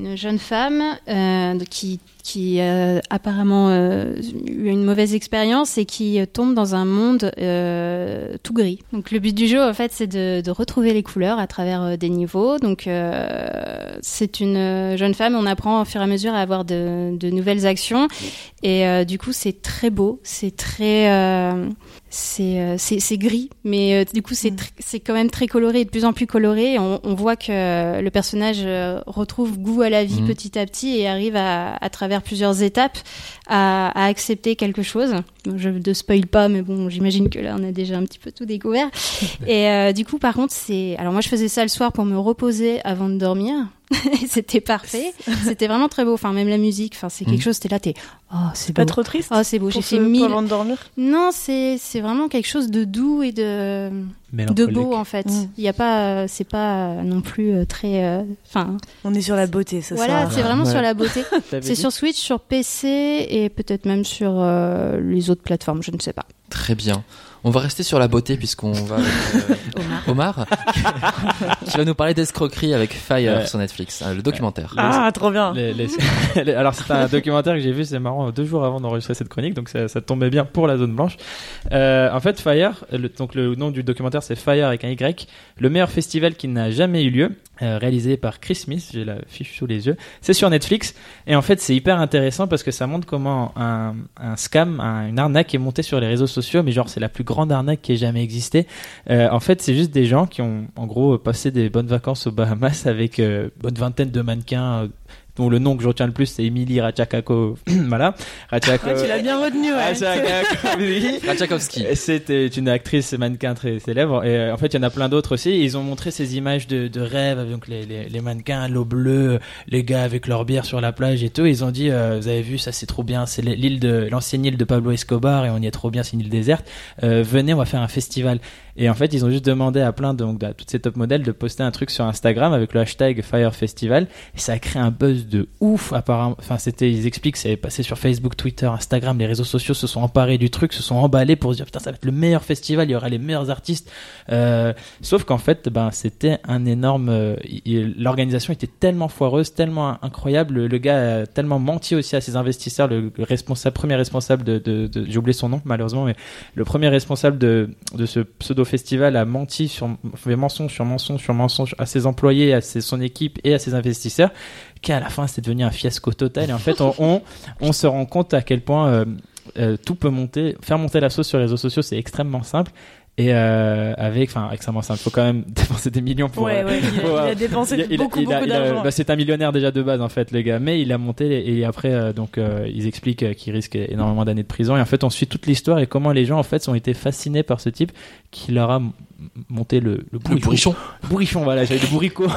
une jeune femme euh, qui qui a apparemment euh, eu une mauvaise expérience et qui euh, tombe dans un monde euh, tout gris. Donc le but du jeu en fait c'est de, de retrouver les couleurs à travers euh, des niveaux. Donc euh, c'est une euh, jeune femme, on apprend au fur et à mesure à avoir de, de nouvelles actions et euh, du coup c'est très beau, c'est très euh, c'est euh, c'est c'est gris, mais euh, du coup c'est tr- c'est quand même très coloré, de plus en plus coloré. On, on voit que le personnage euh, retrouve goût à la vie Mhm. petit à petit et arrive à, à travers plusieurs étapes à, à accepter quelque chose. Je ne spoil pas, mais bon, j'imagine que là on a déjà un petit peu tout découvert. et euh, du coup, par contre, c'est alors moi je faisais ça le soir pour me reposer avant de dormir. C'était parfait. C'était vraiment très beau. Enfin, même la musique. Enfin, c'est quelque Mhm. chose. T'es là, t'es. Oh, c'est Pas trop triste. Oh, c'est beau. J'ai fait mille. avant de dormir. Non, c'est c'est vraiment quelque chose de doux et de de beau en fait. Mm. Il y a pas, euh, c'est pas euh, non plus euh, très. euh, Enfin, On est sur la beauté ce voilà, c'est vraiment Ouais. sur la beauté. C'est sur Switch, sur PC et peut-être même sur euh, les autres plateformes. Je ne sais pas. Très bien. On va rester sur la beauté puisqu'on va avec euh, Omar, qui va nous parler d'escroquerie avec Fire Ouais. sur Netflix, hein, le documentaire. Ah, trop bien. Les- les- les- alors c'est un documentaire que j'ai vu, c'est marrant, deux jours avant d'enregistrer cette chronique, donc ça, ça tombait bien pour la zone blanche. Euh, en fait, Fire, le, donc le nom du documentaire c'est Fire avec un Y, le meilleur festival qui n'a jamais eu lieu, euh, réalisé par Chris Smith, j'ai la fiche sous les yeux. C'est sur Netflix et en fait c'est hyper intéressant parce que ça montre comment un, un scam, un- une arnaque est montée sur les réseaux sociaux, mais genre c'est la plus grande arnaque qui ait jamais existé. Euh, en fait, c'est juste des gens qui ont, en gros, passé des bonnes vacances aux Bahamas avec euh, bonne vingtaine de mannequins. Dont le nom que je retiens le plus c'est Emily Ratchakako voilà Ratchako Ouais, tu l'as bien retenu, ouais. Ratchakako, oui. Ratchakovsky. C'était une actrice mannequin très célèbre et euh, en fait il y en a plein d'autres aussi. Ils ont montré ces images de, de rêve, donc les, les, les mannequins, l'eau bleue, les gars avec leur bière sur la plage et tout. Ils ont dit euh, vous avez vu ça c'est trop bien, c'est l'île de l'ancienne île de Pablo Escobar et on y est trop bien, c'est une île déserte. Euh, venez on va faire un festival. Et en fait ils ont juste demandé à plein de donc à toutes ces top modèles de poster un truc sur Instagram avec le hashtag Fire Festival et ça a créé un buzz de ouf apparemment. Enfin c'était ils expliquent que ça est passé sur Facebook, Twitter, Instagram, les réseaux sociaux se sont emparés du truc, se sont emballés pour se dire putain ça va être le meilleur festival, il y aura les meilleurs artistes. Euh, sauf qu'en fait ben c'était un énorme euh, l'organisation était tellement foireuse, tellement incroyable, le, gars a tellement menti aussi à ses investisseurs, le, le responsable premier responsable de, de, de- j'ai oublié son nom malheureusement mais le premier responsable de de ce pseudo festival a menti sur fait mensonge sur mensonge sur mensonge à ses employés, à ses, son équipe et à ses investisseurs qu'à la fin c'est devenu un fiasco total. Et en fait on, on, on se rend compte à quel point euh, euh, tout peut monter faire monter la sauce sur les réseaux sociaux c'est extrêmement simple et euh, avec enfin extrêmement simple faut quand même dépenser des millions pour Ouais, euh, ouais, il a, pour, il euh, a dépensé il il beaucoup, il a- beaucoup il a- d'argent. bah, c'est un millionnaire déjà de base en fait le gars mais il a monté et après euh, donc euh, ils expliquent euh, qu'il risque énormément d'années de prison et en fait on suit toute l'histoire et comment les gens en fait ont été fascinés par ce type qui leur a m- monté le, le Le bourrichon bourrichon. bourrichon voilà j'avais le bourricot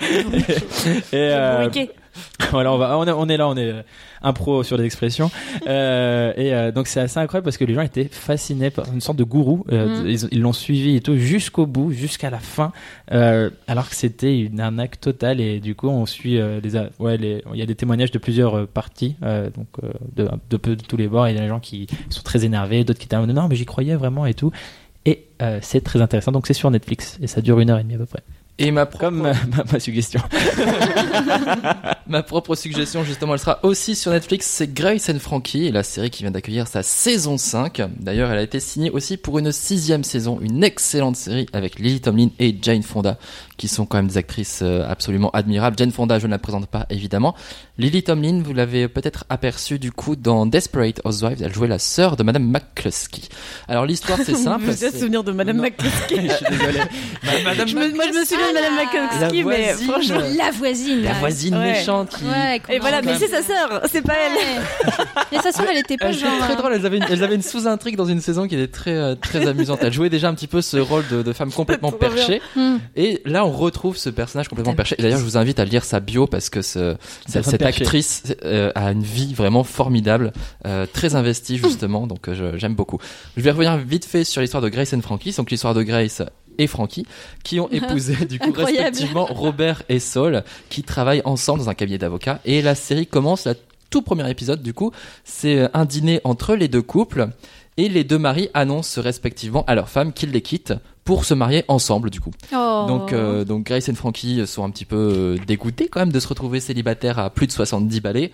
et euh, Bourriquet. voilà, on, va, on, est, on est là, on est euh, un pro sur les expressions. Euh, et euh, donc c'est assez incroyable parce que les gens étaient fascinés par une sorte de gourou. Euh, Mhm. Ils l'ont suivi et tout jusqu'au bout, jusqu'à la fin, alors que c'était une arnaque totale. Et du coup, on suit les, ouais, les, il y a des témoignages de plusieurs parties, donc de, de, tous les bords. Il y a des gens qui sont très énervés, d'autres qui étaient en mode, non, mais j'y croyais vraiment et tout. Et c'est très intéressant. Donc c'est sur Netflix et ça dure une heure et demie à peu près. Et ma propre, Comme ma, ma suggestion. ma propre suggestion, justement, elle sera aussi sur Netflix, c'est Grace and Frankie, la série qui vient d'accueillir sa saison 5. D'ailleurs, elle a été signée aussi pour une sixième saison, une excellente série avec Lily Tomlin et Jane Fonda, qui sont quand même des actrices euh, absolument admirables. Jane Fonda, je ne la présente pas évidemment. Lily Tomlin, vous l'avez peut-être aperçue du coup dans Desperate Housewives. Elle jouait la sœur de Madame McCluskey. Alors l'histoire c'est simple. Vous êtes c'est- souvenir de Madame Non. McCluskey Je suis désolé. Madame Je me- Moi, je me souviens de Madame La McCluskey, mais voisine. franchement. La voisine. la voisine Ouais. méchante qui. Ouais, Et a- voilà, mais c'est sa sœur, c'est pas elle. Ouais. Et sa sœur, elle était pas Elle genre. était très euh, drôle. Elles avaient une, elles avaient une sous-intrigue dans une saison qui était très euh, très amusante. Elle jouait déjà un petit peu ce rôle de, de femme complètement perchée. hmm. Et là, on retrouve ce personnage complètement perché. Et D'ailleurs, je vous invite à lire sa bio parce que ce, cette, actrice euh, a une vie vraiment formidable, euh, très investie justement. Donc, euh, j'aime beaucoup. Je vais revenir vite fait sur l'histoire de Grace and Frankie. Donc, l'histoire de Grace et Frankie qui ont épousé du coup Incroyable. respectivement Robert et Saul qui travaillent ensemble dans un cabinet d'avocats. Et la série commence la tout premier épisode du coup, c'est un dîner entre les deux couples et les deux maris annoncent respectivement à leurs femmes qu'ils les quittent pour se marier ensemble du coup. Oh. Donc, euh, donc Grace et Frankie sont un petit peu euh, dégoûtés quand même de se retrouver célibataires à plus de 70 balais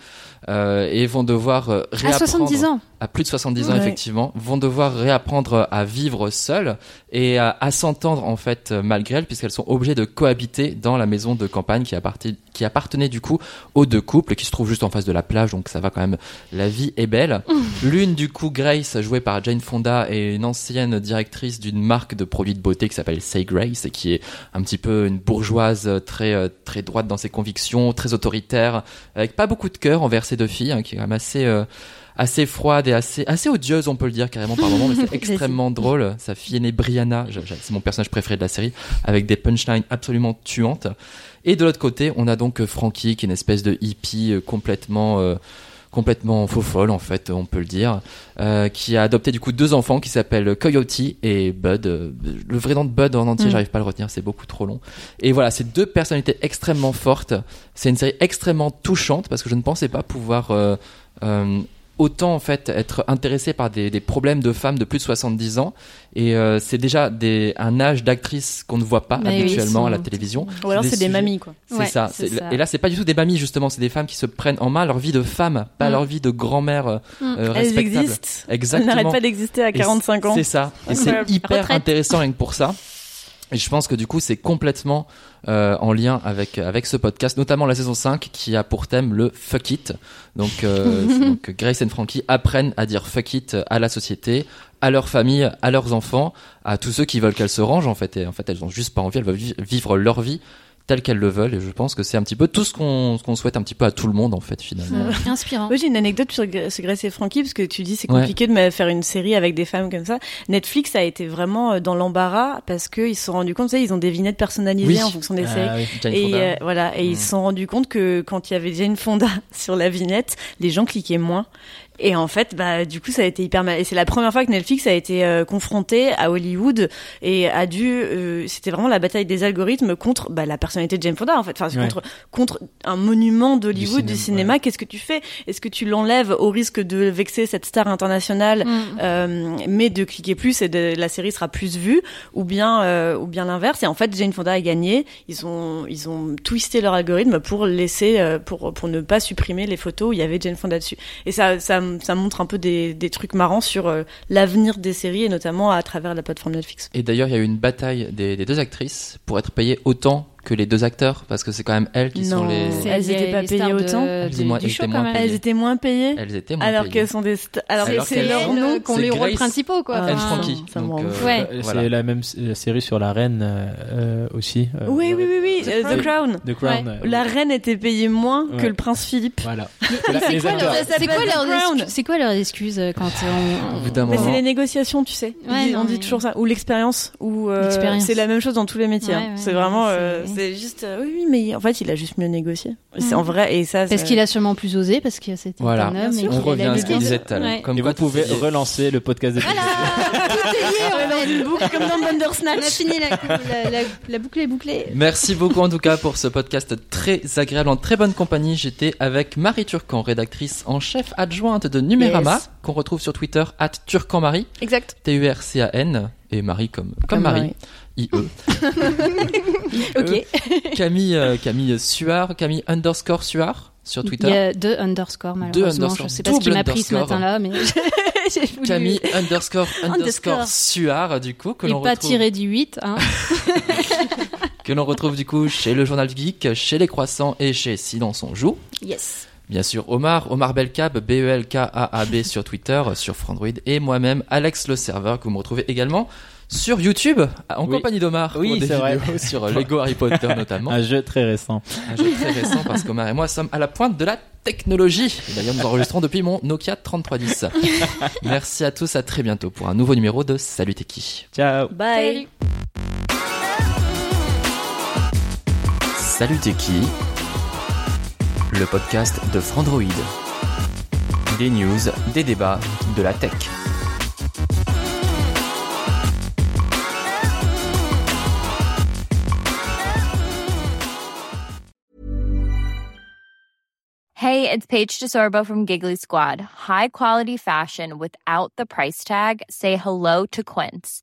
euh, et vont devoir euh, à réapprendre 70 ans. à plus de 70 ans Ouais. effectivement, vont devoir réapprendre à vivre seules et à, à s'entendre en fait malgré elles puisqu'elles sont obligées de cohabiter dans la maison de campagne qui, appartenait, qui appartenait du coup aux deux couples qui se trouvent juste en face de la plage donc ça va quand même, la vie est belle. L'une du coup Grace jouée par Jane Fonda est une ancienne directrice d'une marque de produits de beauté qui s'appelle Say Grace et qui est un petit peu une bourgeoise euh, très euh, très droite dans ses convictions, très autoritaire, avec pas beaucoup de cœur envers ses deux filles, hein, qui est quand même assez euh, assez froide et assez assez odieuse, on peut le dire carrément par moment, mais c'est extrêmement drôle. Sa fille aînée Brianna, c'est mon personnage préféré de la série, avec des punchlines absolument tuantes. Et de l'autre côté, on a donc Frankie, qui est une espèce de hippie complètement euh, complètement faux folle en fait, on peut le dire, euh, qui a adopté du coup deux enfants qui s'appellent Coyote et Bud. Euh, Le vrai nom de Bud en entier, Mm. j'arrive pas à le retenir, c'est beaucoup trop long. Et voilà, c'est deux personnalités extrêmement fortes. C'est une série extrêmement touchante parce que je ne pensais pas pouvoir euh, euh, autant en fait être intéressé par des, des problèmes de femmes de plus de 70 ans. Et euh, c'est déjà des, un âge d'actrices qu'on ne voit pas Mais oui, habituellement à la télévision. Ou alors c'est des mamies, quoi. C'est Ouais, ça. Et là, c'est pas du tout des mamies justement, c'est des femmes qui se prennent en main leur vie de femme, pas Mm. leur vie de grand-mère euh, Mm. euh, Elles existent. Elles Exactement. n'arrêtent pas d'exister à Et 45 ans. C'est ça. Et c'est hyper Retraite. intéressant rien que pour ça. Et je pense que du coup, c'est complètement euh, en lien avec avec ce podcast, notamment la saison 5 qui a pour thème le fuck it. Donc, euh, donc Grace et Frankie apprennent à dire fuck it à la société, à leur famille, à leurs enfants, à tous ceux qui veulent qu'elles se rangent en fait. Et en fait, elles ont juste pas envie, elles veulent vi- vivre leur vie telle qu'elles le veulent. Et je pense que c'est un petit peu tout ce qu'on ce qu'on souhaite un petit peu à tout le monde en fait finalement. Mm. Inspirant. Moi, j'ai une anecdote sur, sur Grace et Frankie, parce que tu dis c'est Ouais. compliqué de faire une série avec des femmes comme ça. Netflix a été vraiment euh, dans l'embarras parce qu'ils se sont rendus compte, tu sais, ils ont des vignettes personnalisées Oui. en fonction des séries. Ah oui. Jane Et euh, voilà, et ils Mm. se sont rendus compte que quand il y avait Jane Fonda sur la vignette, les gens cliquaient moins. Et en fait, bah du coup, ça a été hyper mal. Et c'est la première fois que Netflix a été euh, confronté à Hollywood et a dû. euh, C'était vraiment la bataille des algorithmes contre bah, la personnalité de Jane Fonda, en fait. Enfin, Ouais. contre contre un monument d'Hollywood du cinéma, Qu'est-ce que tu fais? Est-ce que tu l'enlèves au risque de vexer cette star internationale Mm. euh, mais de cliquer plus et de, la série sera plus vue? Ou bien euh, ou bien l'inverse? Et en fait Jane Fonda a gagné ils ont ils ont twisté leur algorithme pour laisser euh, pour pour ne pas supprimer les photos où il y avait Jane Fonda dessus et ça ça, ça montre un peu des, trucs marrants sur euh, l'avenir des séries et notamment à travers la plateforme Netflix. Et d'ailleurs, il y a eu une bataille des deux actrices pour être payées autant que les deux acteurs, parce que c'est quand même elles qui sont les. C'est- Elles étaient pas payées autant Elles du, étaient moins- du show payées. elles étaient moins payées Elles étaient moins alors payées. qu'elles sont des alors, c'est leur nom qu'on c'est les rôles principaux quoi. Ah, Frankie. euh. Ouais. Euh, voilà. C'est la même série sur la reine euh, euh, aussi. euh, oui oui oui oui The The Crown The Crown. euh, la reine était payée moins que Ouais. le prince Philippe Voilà. C'est quoi, leur- c'est C'est euh, quand on, c'est les négociations, tu sais. Ouais, on dit toujours ça. Ou l'expérience. Ou c'est la même chose dans tous les métiers. Ouais, hein. ouais, c'est ouais, vraiment, c'est- juste. euh, oui, mais en fait, il a juste mieux négocié. C'est Mm. en vrai. Et ça. Parce qu'il a sûrement plus osé parce que c'était Voilà. un homme et On revient à ce qu'on disait tout à l'heure. Comme Et quoi, vous pouvez relancer le podcast de Voilà, tout est lié, On une boucle comme dans On a Bandersnatch. fini la, la, la, la boucle est bouclée. Merci beaucoup en tout cas pour ce podcast très agréable, en très bonne compagnie. J'étais avec Marie Turcan, rédactrice en chef adjointe de Numérama, Yes. qu'on retrouve sur Twitter, at Turcanmarie, Exact. T-U-R-C-A-N, et Marie comme, comme, Comme Marie, Marie. I-E. Ok. Camille, euh, Camille Suard, Camille underscore Suard sur Il y Twitter. a deux underscores malheureusement. underscores, je sais pas ce qui m'a pris ce underscore. matin-là, mais j'ai voulu. Camille underscore underscore Underscore. Suard, du coup, que l'on pas retrouve. tiré du 8, hein. que l'on retrouve du coup chez le Journal Geek, chez Les Croissants et chez Silence on joue. Yes. Bien sûr, Omar, Omar Belkab, B-E-L-K-A-A-B sur Twitter, sur Frandroid, et moi-même, Alex le serveur, que vous me retrouvez également sur YouTube, en Oui. compagnie d'Omar, Oui, pour des vrai. sur Lego Harry Potter notamment. Un jeu très récent. Un jeu très récent parce qu'Omar et moi sommes à la pointe de la technologie. Et D'ailleurs, nous enregistrons depuis mon Nokia 3310. Merci à tous, à très bientôt pour un nouveau numéro de Salut Teki. Ciao. Bye. Salut t'es qui Le podcast de Frandroid. Des news, des débats, de la tech. Hey, it's Paige DeSorbo from Giggly Squad. High quality fashion without the price tag. Say hello to Quince.